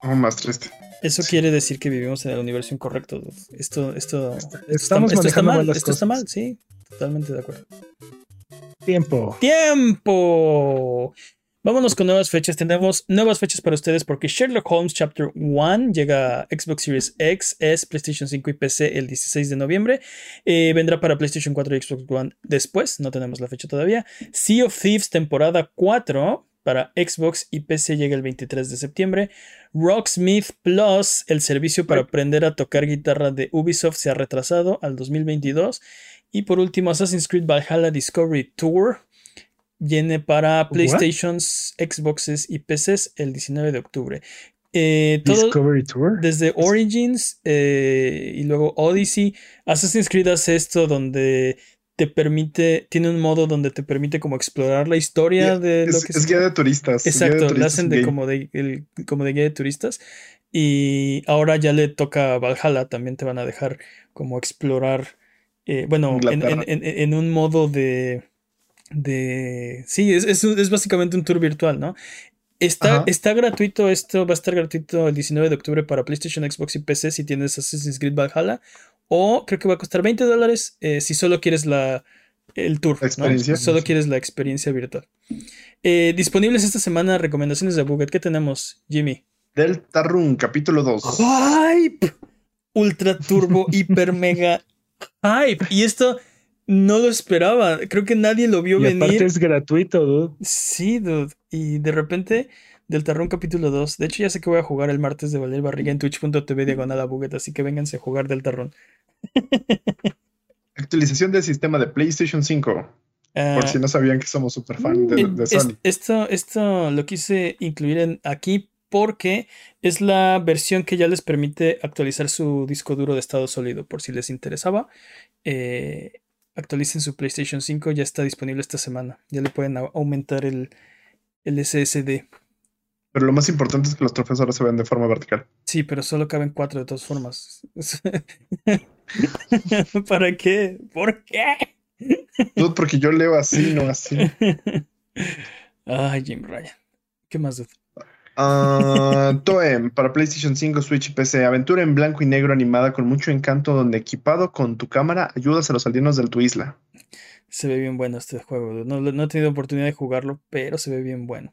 Aún más triste. Eso quiere decir que vivimos en el universo incorrecto. Esto, esto, Estamos esto está mal. Esto está mal, sí. Totalmente de acuerdo. Tiempo. Tiempo. Vámonos con nuevas fechas. Tenemos nuevas fechas para ustedes porque Sherlock Holmes Chapter 1 llega a Xbox Series X, S, PlayStation 5 y PC el 16 de noviembre. Eh, vendrá para PlayStation 4 y Xbox One después. No tenemos la fecha todavía. Sea of Thieves temporada 4 para Xbox y PC llega el 23 de septiembre. Rocksmith Plus, el servicio para aprender a tocar guitarra de Ubisoft, se ha retrasado al 2022. Y por último, Assassin's Creed Valhalla Discovery Tour viene para PlayStations, Xboxes y PCs el 19 de octubre. Eh, todo Discovery Tour. desde Origins eh, y luego Odyssey. Assassin's Creed hace esto donde te permite, tiene un modo donde te permite como explorar la historia de es, lo que es guía de turistas. de Exacto, lo hacen de como de, el- como de guía de turistas. Y ahora ya le toca a Valhalla, también te van a dejar como explorar, eh, bueno, en, Inglaterra. en- en- en un modo de, de... Sí, es, es, es básicamente un tour virtual, ¿no? Está, Ajá. está gratuito esto, va a estar gratuito el 19 de octubre para PlayStation, Xbox y PC si tienes Assassin's Creed Valhalla. O creo que va a costar 20 dólares eh, si solo quieres la, el tour, ¿no? Solo quieres la experiencia virtual. Eh, disponibles esta semana recomendaciones de Buget. ¿Qué tenemos, Jimmy? Delta Run, capítulo 2. Hype. Ultra turbo, hiper mega hype. Y esto no lo esperaba. Creo que nadie lo vio Y venir. aparte es gratuito, dude. Sí, dude. Y de repente, Deltarune capítulo 2. De hecho, ya sé que voy a jugar el martes de Valer Barriga en twitch.tv diagonal a Buget, así que vénganse a jugar Deltarune. Actualización del sistema de PlayStation 5. Ah, Por si no sabían que somos super fan de, eh, de es- Sony. esto, esto lo quise incluir en, aquí porque es la versión que ya les permite actualizar su disco duro de estado sólido, por si les interesaba. Eh, actualicen su PlayStation 5, ya está disponible esta semana. Ya le pueden au- aumentar el, el SSD. Pero lo más importante es que los trofeos ahora se ven de forma vertical. Sí, pero solo caben cuatro de todas formas. ¿Para qué? ¿Por qué? Dude, porque yo leo así, no así. Ay, Jim Ryan. ¿Qué más? dude? Ah, Toem para PlayStation 5, Switch y PC. Aventura en blanco y negro animada con mucho encanto donde equipado con tu cámara ayudas a los aldeanos de tu isla. Se ve bien bueno este juego. No, no he tenido oportunidad de jugarlo, pero se ve bien bueno.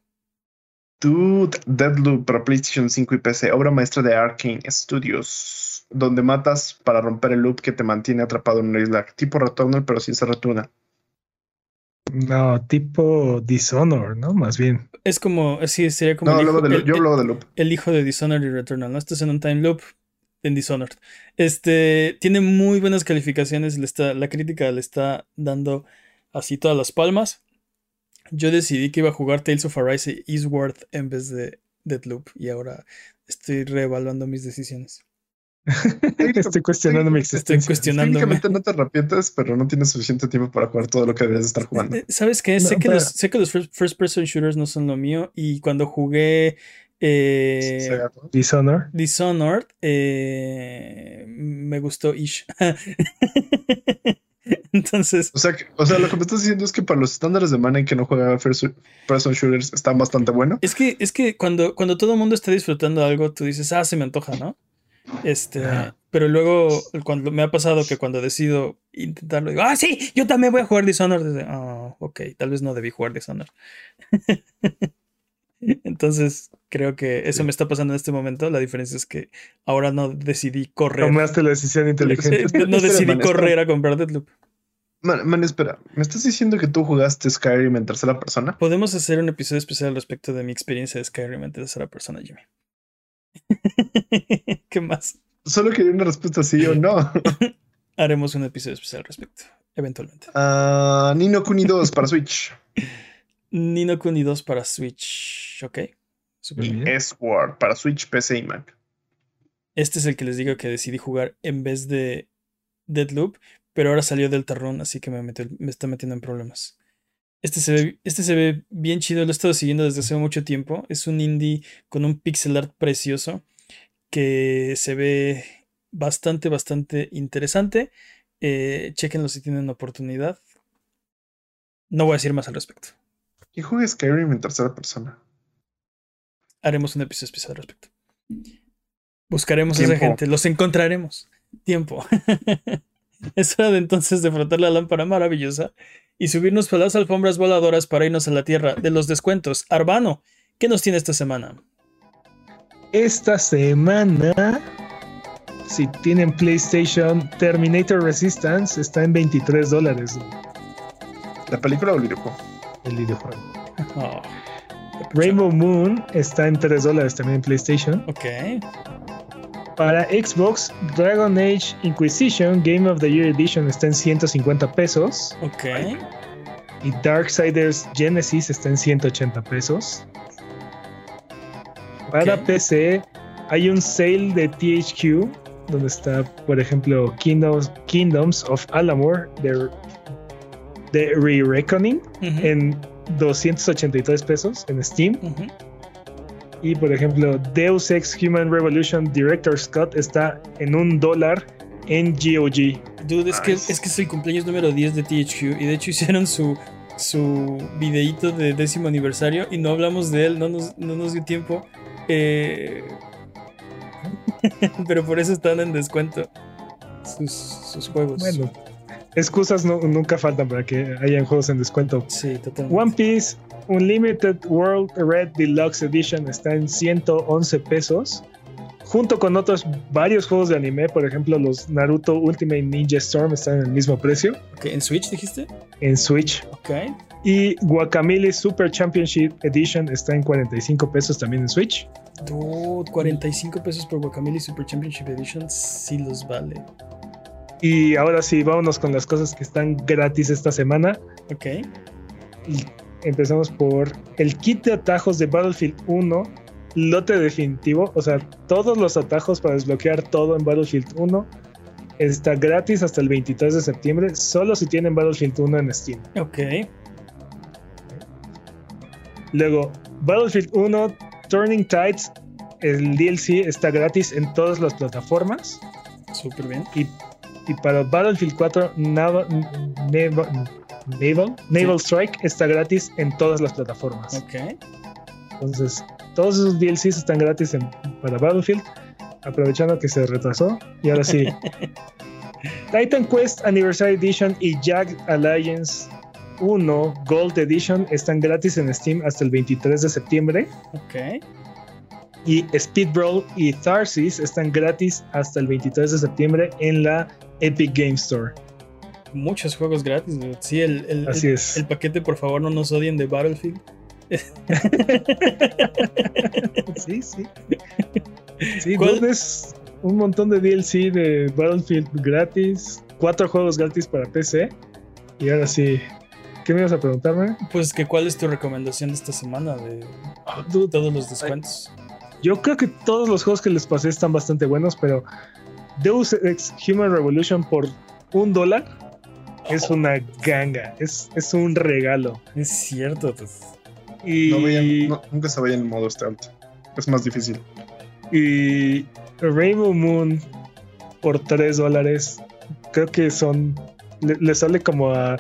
Dude, Deadloop para PlayStation 5 y PC. Obra maestra de Arkane Studios. Donde matas para romper el loop que te mantiene atrapado en una isla. Tipo Returnal, pero sin ser Retuna. No, tipo Dishonor, ¿no? Más bien. Es como, sí, sería como No, el, luego hijo, de, el- yo hablo de loop. el hijo de Dishonored y Returnal, ¿no? Estás en un time loop en Dishonored. Este tiene muy buenas calificaciones, le está, la crítica le está dando así todas las palmas. Yo decidí que iba a jugar Tales of Arise y Eastward en vez de Deadloop y ahora estoy reevaluando mis decisiones. Estoy cuestionando mi Estoy existencia. cuestionándome. Técnicamente no te arrepientes, pero no tienes suficiente tiempo para jugar todo lo que deberías estar jugando. Eh, ¿Sabes qué? sé, que los, sé que los first, first person shooters no son lo mío y cuando jugué eh, Sega, ¿no? Dishonor. Dishonored eh, me gustó Ish. Entonces, O sea, que- o sea, lo que me estás diciendo es que para los estándares de mana en que no juega first person shooters están bastante bueno. es que, es que cuando, cuando todo el mundo está disfrutando algo, tú dices, ah, se me antoja, ¿no? Este, pero luego cuando me ha pasado que cuando decido intentarlo, digo, ah, sí, yo también voy a jugar Dishonored. Desde, ah, ok, tal vez no debí jugar Dishonored. Entonces, creo que eso me está pasando en este momento. La diferencia es que ahora no decidí correr. Tomaste la decisión inteligente. No decidí espera. correr a comprar Deadloop. Man, man, espera, ¿me estás diciendo que tú jugaste Skyrim en tercera persona? Podemos hacer un episodio especial al respecto de mi experiencia de Skyrim en tercera persona, Jimmy. ¿Qué más? Solo quería una respuesta sí o no. Haremos un episodio especial al respecto, eventualmente. Ah, Nino Kuni 2 para Switch. Nino Kuni 2 para Switch, ok. Súper Y. S-Word para Switch, PC y Mac. Este es el que les digo que decidí jugar en vez de Deadloop, pero ahora salió del tarrón, así que me, metió- me está metiendo en problemas. Este se, ve, este se ve bien chido, lo he estado siguiendo desde hace mucho tiempo. Es un indie con un pixel art precioso que se ve bastante, bastante interesante. Eh, chequenlo si tienen oportunidad. No voy a decir más al respecto. ¿Quién juega Skyrim en tercera persona? Haremos un episodio especial al respecto. Buscaremos a esa gente, los encontraremos. Tiempo. es hora de entonces de frotar la lámpara maravillosa y subirnos por las alfombras voladoras para irnos a la tierra de los descuentos. Arbano, ¿qué nos tiene esta semana? Esta semana, si tienen PlayStation, Terminator Resistance está en 23 dólares. ¿La película o el videojuego? El videojuego. Oh, Rainbow Moon está en 3 dólares también en PlayStation. ok. Para Xbox, Dragon Age Inquisition Game of the Year Edition está en 150 pesos. Ok. Y Darksiders Genesis está en 180 pesos. Para. PC hay un sale de THQ donde está, por ejemplo, Kingdoms, Kingdoms of Alamor de, de Re-Reckoning Ujú, en 283 pesos en Steam. Y por ejemplo, Deus Ex Human Revolution Director's Scott está en un dólar en GOG. Dude, es que, es que es el cumpleaños número 10 de THQ y de hecho hicieron su, su videíto de décimo aniversario y no hablamos de él, no nos, no nos dio tiempo. Eh, Pero por eso están en descuento sus, sus juegos. Bueno, excusas no- nunca faltan para que hayan juegos en descuento. Sí, totalmente. One Piece Unlimited World Red Deluxe Edition está en 111 pesos. Junto con otros varios juegos de anime, por ejemplo, los Naruto Ultimate Ninja Storm están en el mismo precio Ok, ¿En Switch dijiste? en Switch. Ok. Y Guacamole Super Championship Edition está en 45 pesos también en Switch. Dude, 45 pesos por Guacamole Super Championship Edition sí los vale. Y ahora sí, vámonos con las cosas que están gratis esta semana. Ok. Y empezamos por el kit de atajos de Battlefield 1, lote definitivo. O sea, todos los atajos para desbloquear todo en Battlefield 1 está gratis hasta el 23 de septiembre, solo si tienen Battlefield 1 en Steam. Ok. Luego, Battlefield 1 Turning Tides, el DLC está gratis en todas las plataformas. Súper bien. Y, y para Battlefield 4 Naval, Naval, Naval, Strike está gratis en todas las plataformas. Ok. Entonces, todos esos DLCs están gratis en- para Battlefield, aprovechando que se retrasó. Y ahora sí. Titan Quest Anniversary Edition y Jag Alliance 1 Gold Edition están gratis en Steam hasta el 23 de septiembre. Ok. Y Speed Brawl y Tharsis están gratis hasta el 23 de septiembre en la Epic Game Store. Muchos juegos gratis, dude. Sí, el, el, Así el- es. el paquete, por favor, no nos odien de Battlefield. Sí, sí. Sí, es un montón de DLC de Battlefield gratis, cuatro juegos gratis para PC. Y ahora sí, ¿qué me ibas a preguntarme? Pues que cuál es tu recomendación de esta semana de Dude, todos los descuentos. Yo creo que todos los juegos que les pasé están bastante buenos, pero Deus Ex Human Revolution por un dólar es una ganga, es, es un regalo. Es cierto. pues. Y, No vayan- no- nunca se vayan en modo stealth. Es más difícil. y Rainbow Moon por 3 dólares, creo que son. Le, le sale como a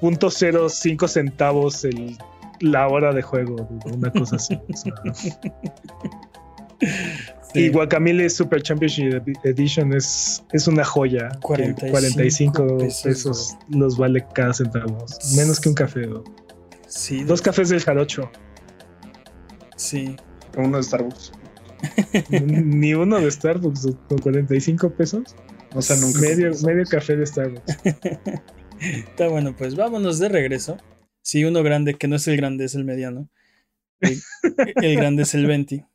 .05 centavos el, la hora de juego, una cosa así. o sea. Sí. Y Guacamole Super Championship Edition es, es una joya. que 45 45 pesos, pesos, los vale cada centavo. Menos que un café. ¿no? Sí, Dos cafés del jarocho. sí. Uno de Starbucks. Ni uno de Starbucks con 45 pesos. No sé, nunca. Medio, café de Starbucks. Está bueno, pues vámonos de regreso. Sí, uno grande, que no es el grande, es el mediano. El, el grande es el 20.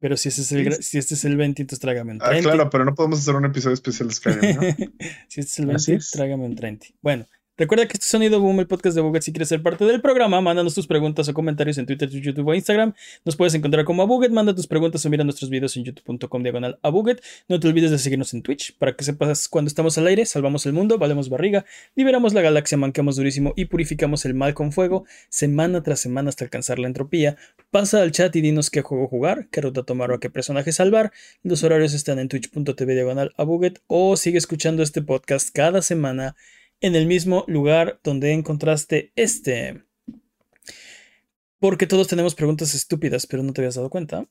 Pero si, ese es el, si este es el 20, entonces trágame un Ah, 30. claro, pero no podemos hacer un episodio especial de Skyrim, ¿no? si este es el Así 20, es. trágame un 30. Bueno, recuerda que este es Sonido Boom, el podcast de Buget. Si quieres ser parte del programa, mándanos tus preguntas o comentarios en Twitter, YouTube o Instagram. Nos puedes encontrar como Abuget. Manda tus preguntas o mira nuestros videos en youtube.com diagonal Abuget. No te olvides de seguirnos en Twitch para que sepas cuando estamos al aire, salvamos el mundo, valemos barriga, liberamos la galaxia, manqueamos durísimo y purificamos el mal con fuego, semana tras semana hasta alcanzar la entropía. Pasa al chat y dinos qué juego jugar, qué ruta tomar o a qué personaje salvar. Los horarios están en twitch.tv diagonal Abuget o sigue escuchando este podcast cada semana en el mismo lugar donde encontraste este. Porque todos tenemos preguntas estúpidas, pero no te habías dado cuenta.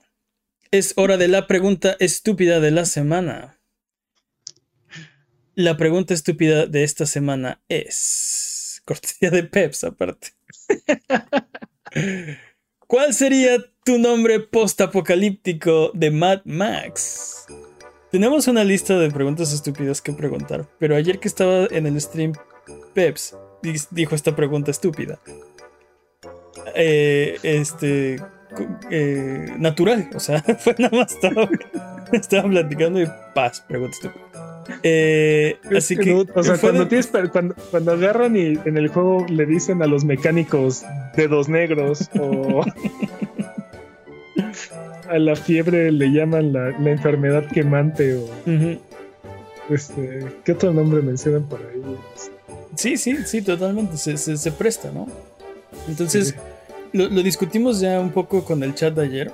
Es hora de la pregunta estúpida de la semana. La pregunta estúpida de esta semana es. Cortesía de Peps, aparte. ¿Cuál sería tu nombre post-apocalíptico de Mad Max? Tenemos una lista de preguntas estúpidas que preguntar, pero ayer que estaba en el stream, Peps dijo esta pregunta estúpida. Eh, este. eh, natural, o sea, fue nada más estaba, estaba platicando y paz, pregunta estúpida. Eh, así que. no, o sea, cuando, de- tienes, cuando, cuando agarran y en el juego le dicen a los mecánicos dedos negros o a la fiebre le llaman la, la enfermedad quemante o este, ¿qué otro nombre mencionan por ahí? Sí, sí, sí, totalmente. Se, se- se presta, ¿no? Entonces, lo, lo discutimos ya un poco con el chat de ayer.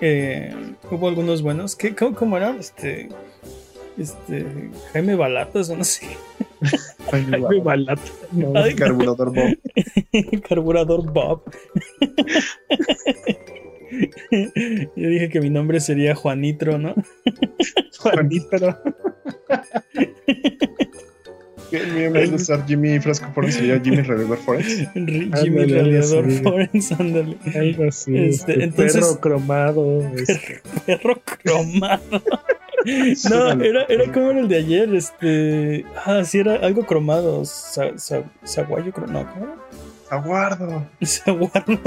Eh, hubo algunos buenos. ¿Qué, cómo, cómo eran? Este. Este. Jaime Balatas o no sé. Ay, Ay, wow. me balata, no. Ay, Carburador Bob. Carburador Bob. Yo dije que mi nombre sería Juanitro, ¿no? Juanito. En vez de ser Jimmy Fresco Forens sería Jimmy Radiador Forens. Jimmy Radiador. Forens, ándale. Algo así. Este, este, entonces- perro cromado. este, Perro cromado. No, era, era como el de ayer, este. Ah, sí, era algo cromado. Sa, sa, saguayo, cro- no, ¿cómo era? Aguardo. Saguardo,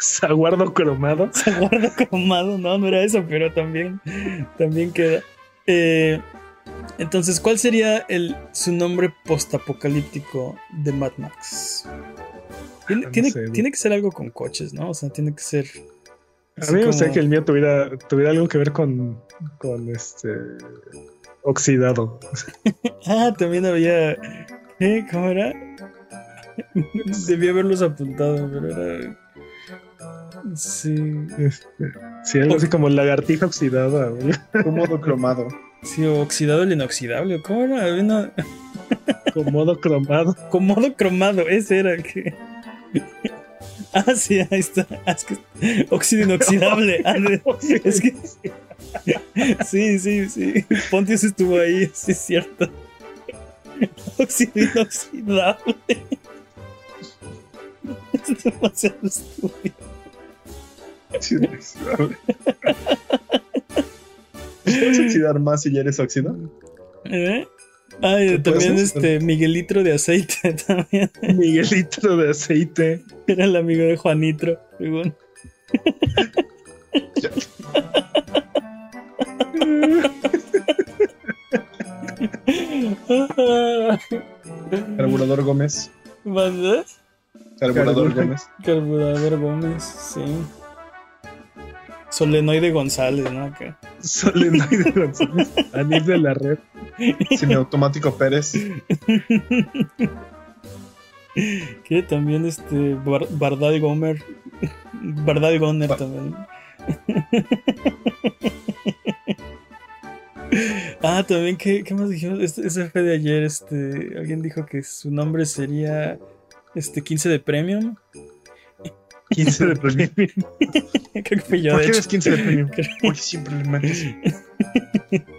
saguardo cromado. saguardo cromado, no, no era eso, pero también, también queda. Eh, entonces, ¿cuál sería el, su nombre postapocalíptico de Mad Max? Tiene, Ah, no tiene, sé, güey. tiene que ser algo con coches, ¿no? O sea, tiene que ser. A mí me gustaría como- que el mío tuviera, tuviera algo que ver con, con este oxidado. Ah, también había. ¿Qué? ¿Cómo era? Debí haberlos apuntado, pero era. Sí. Este, sí, algo así como lagartija oxidada. güey. Cómodo cromado. Sí, oxidado el inoxidable. ¿o ¿Cómo era? Una- Con modo cromado. Con modo cromado, ese era el que. Ah, sí, ahí está. Ah, es que... Óxido inoxidable. Ah, Es que. Sí, sí, sí. Pontius estuvo ahí, sí es cierto. Óxido inoxidable. Es demasiado estúpido. Sí. ¿Puedes oxidar más si ya eres óxido? ¿Eh? Ay, ¿Te puedes también este Miguelitro de aceite también. Miguelito de aceite. Era el amigo de Juanitro, según. Carburador Gómez. ¿Verdad? Carburador. Gómez. Carburador Gómez, sí. Solenoide González, ¿no? Acá. Solenoide González. Anís de la red. Semiautomático Pérez. Que también este Bar- Bardal Gomer. Bardal Gomer Ba- también. ah, también, ¿qué, qué más dijimos? Este, ese fue de ayer. Este, alguien dijo que su nombre sería este 15 de Premium. 15 de premio. Creo que fue yo, ¿Por de qué hecho. eres 15 de premium? Porque siempre le metes.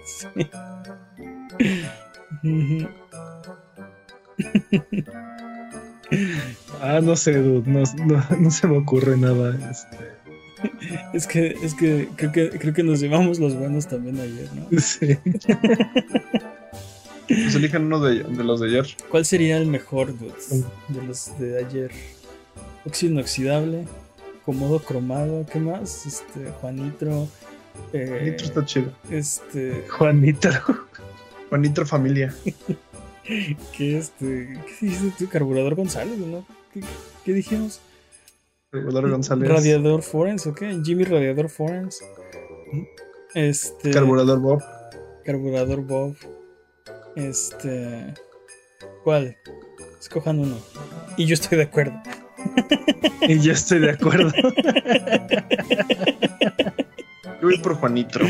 Sí. Ah, no sé, dude. No, no, no se me ocurre nada. Este. Es que, es que creo que creo que nos llevamos los buenos también ayer, ¿no? Sí. Pues elijan uno de, de los de ayer. ¿Cuál sería el mejor dudes, de los de ayer? Óxido inoxidable, comodo cromado, ¿qué más? Este, Juanitro. eh, Nitro está chido. este, Juanito. Juanitro Familia. ¿qué este? ¿Qué dijiste tú? Carburador González, ¿no? ¿Qué, qué dijimos? Carburador González. Radiador Forens, ¿ok? Jimmy Radiador Forens. Este. Carburador Bob. Carburador Bob. Este. ¿Cuál? Escojan uno. Y yo estoy de acuerdo. Y yo estoy de acuerdo. Yo voy por Juanitro.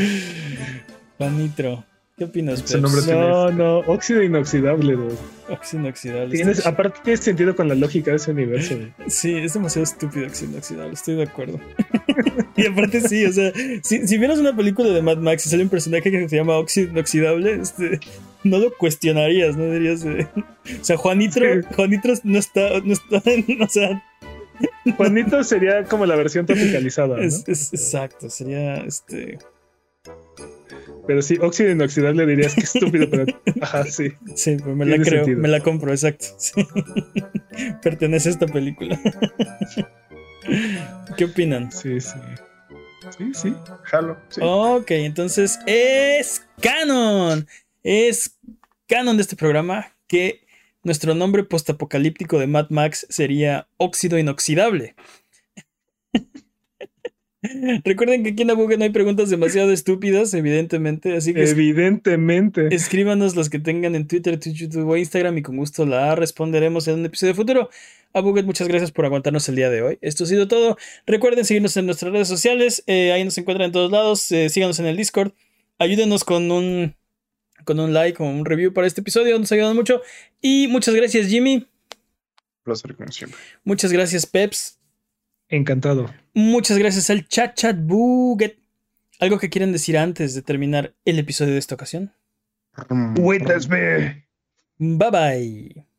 Juanitro. ¿Qué opinas, Peps? nombre tiene- No, no, óxido inoxidable, dude. Óxido inoxidable. Tienes- aparte tiene sentido con la lógica de ese universo. güey. ch- Sí, es demasiado estúpido óxido inoxidable. Estoy de acuerdo. y aparte, sí, o sea, si, si vieras una película de Mad Max y sale un personaje que se llama óxido inoxidable, este, no lo cuestionarías, no dirías. eh, O sea, Juanitro. Juanitro no está, no está, o sea, Juanito sería como la versión tropicalizada, ¿no? es, es- exacto, sería este. Pero sí, óxido inoxidable dirías que estúpido, pero ajá, sí. Sí, pues me la creo, sentido. me la compro, exacto. sí. Pertenece a esta película. ¿Qué opinan? Sí, sí. Sí, sí. Jalo. sí. Ok, entonces es canon. Es canon de este programa que nuestro nombre postapocalíptico de Mad Max sería óxido inoxidable. Recuerden que aquí en Abuga no hay preguntas demasiado estúpidas, evidentemente, así que Evidentemente. escríbanos las que tengan en Twitter, Twitch, YouTube o Instagram y con gusto la responderemos en un episodio futuro. Abuget, muchas gracias por aguantarnos el día de hoy. Esto ha sido todo. Recuerden seguirnos en nuestras redes sociales, eh, ahí nos encuentran en todos lados. eh, síganos en el Discord. Ayúdenos con un, con un like o un review para este episodio, nos ayudan mucho. Y muchas gracias, Jimmy. Placer, como siempre. Muchas gracias, Peps. Encantado. Muchas gracias al Chat Chat Buget. ¿Algo que quieran decir antes de terminar el episodio de esta ocasión? Me. Bye bye.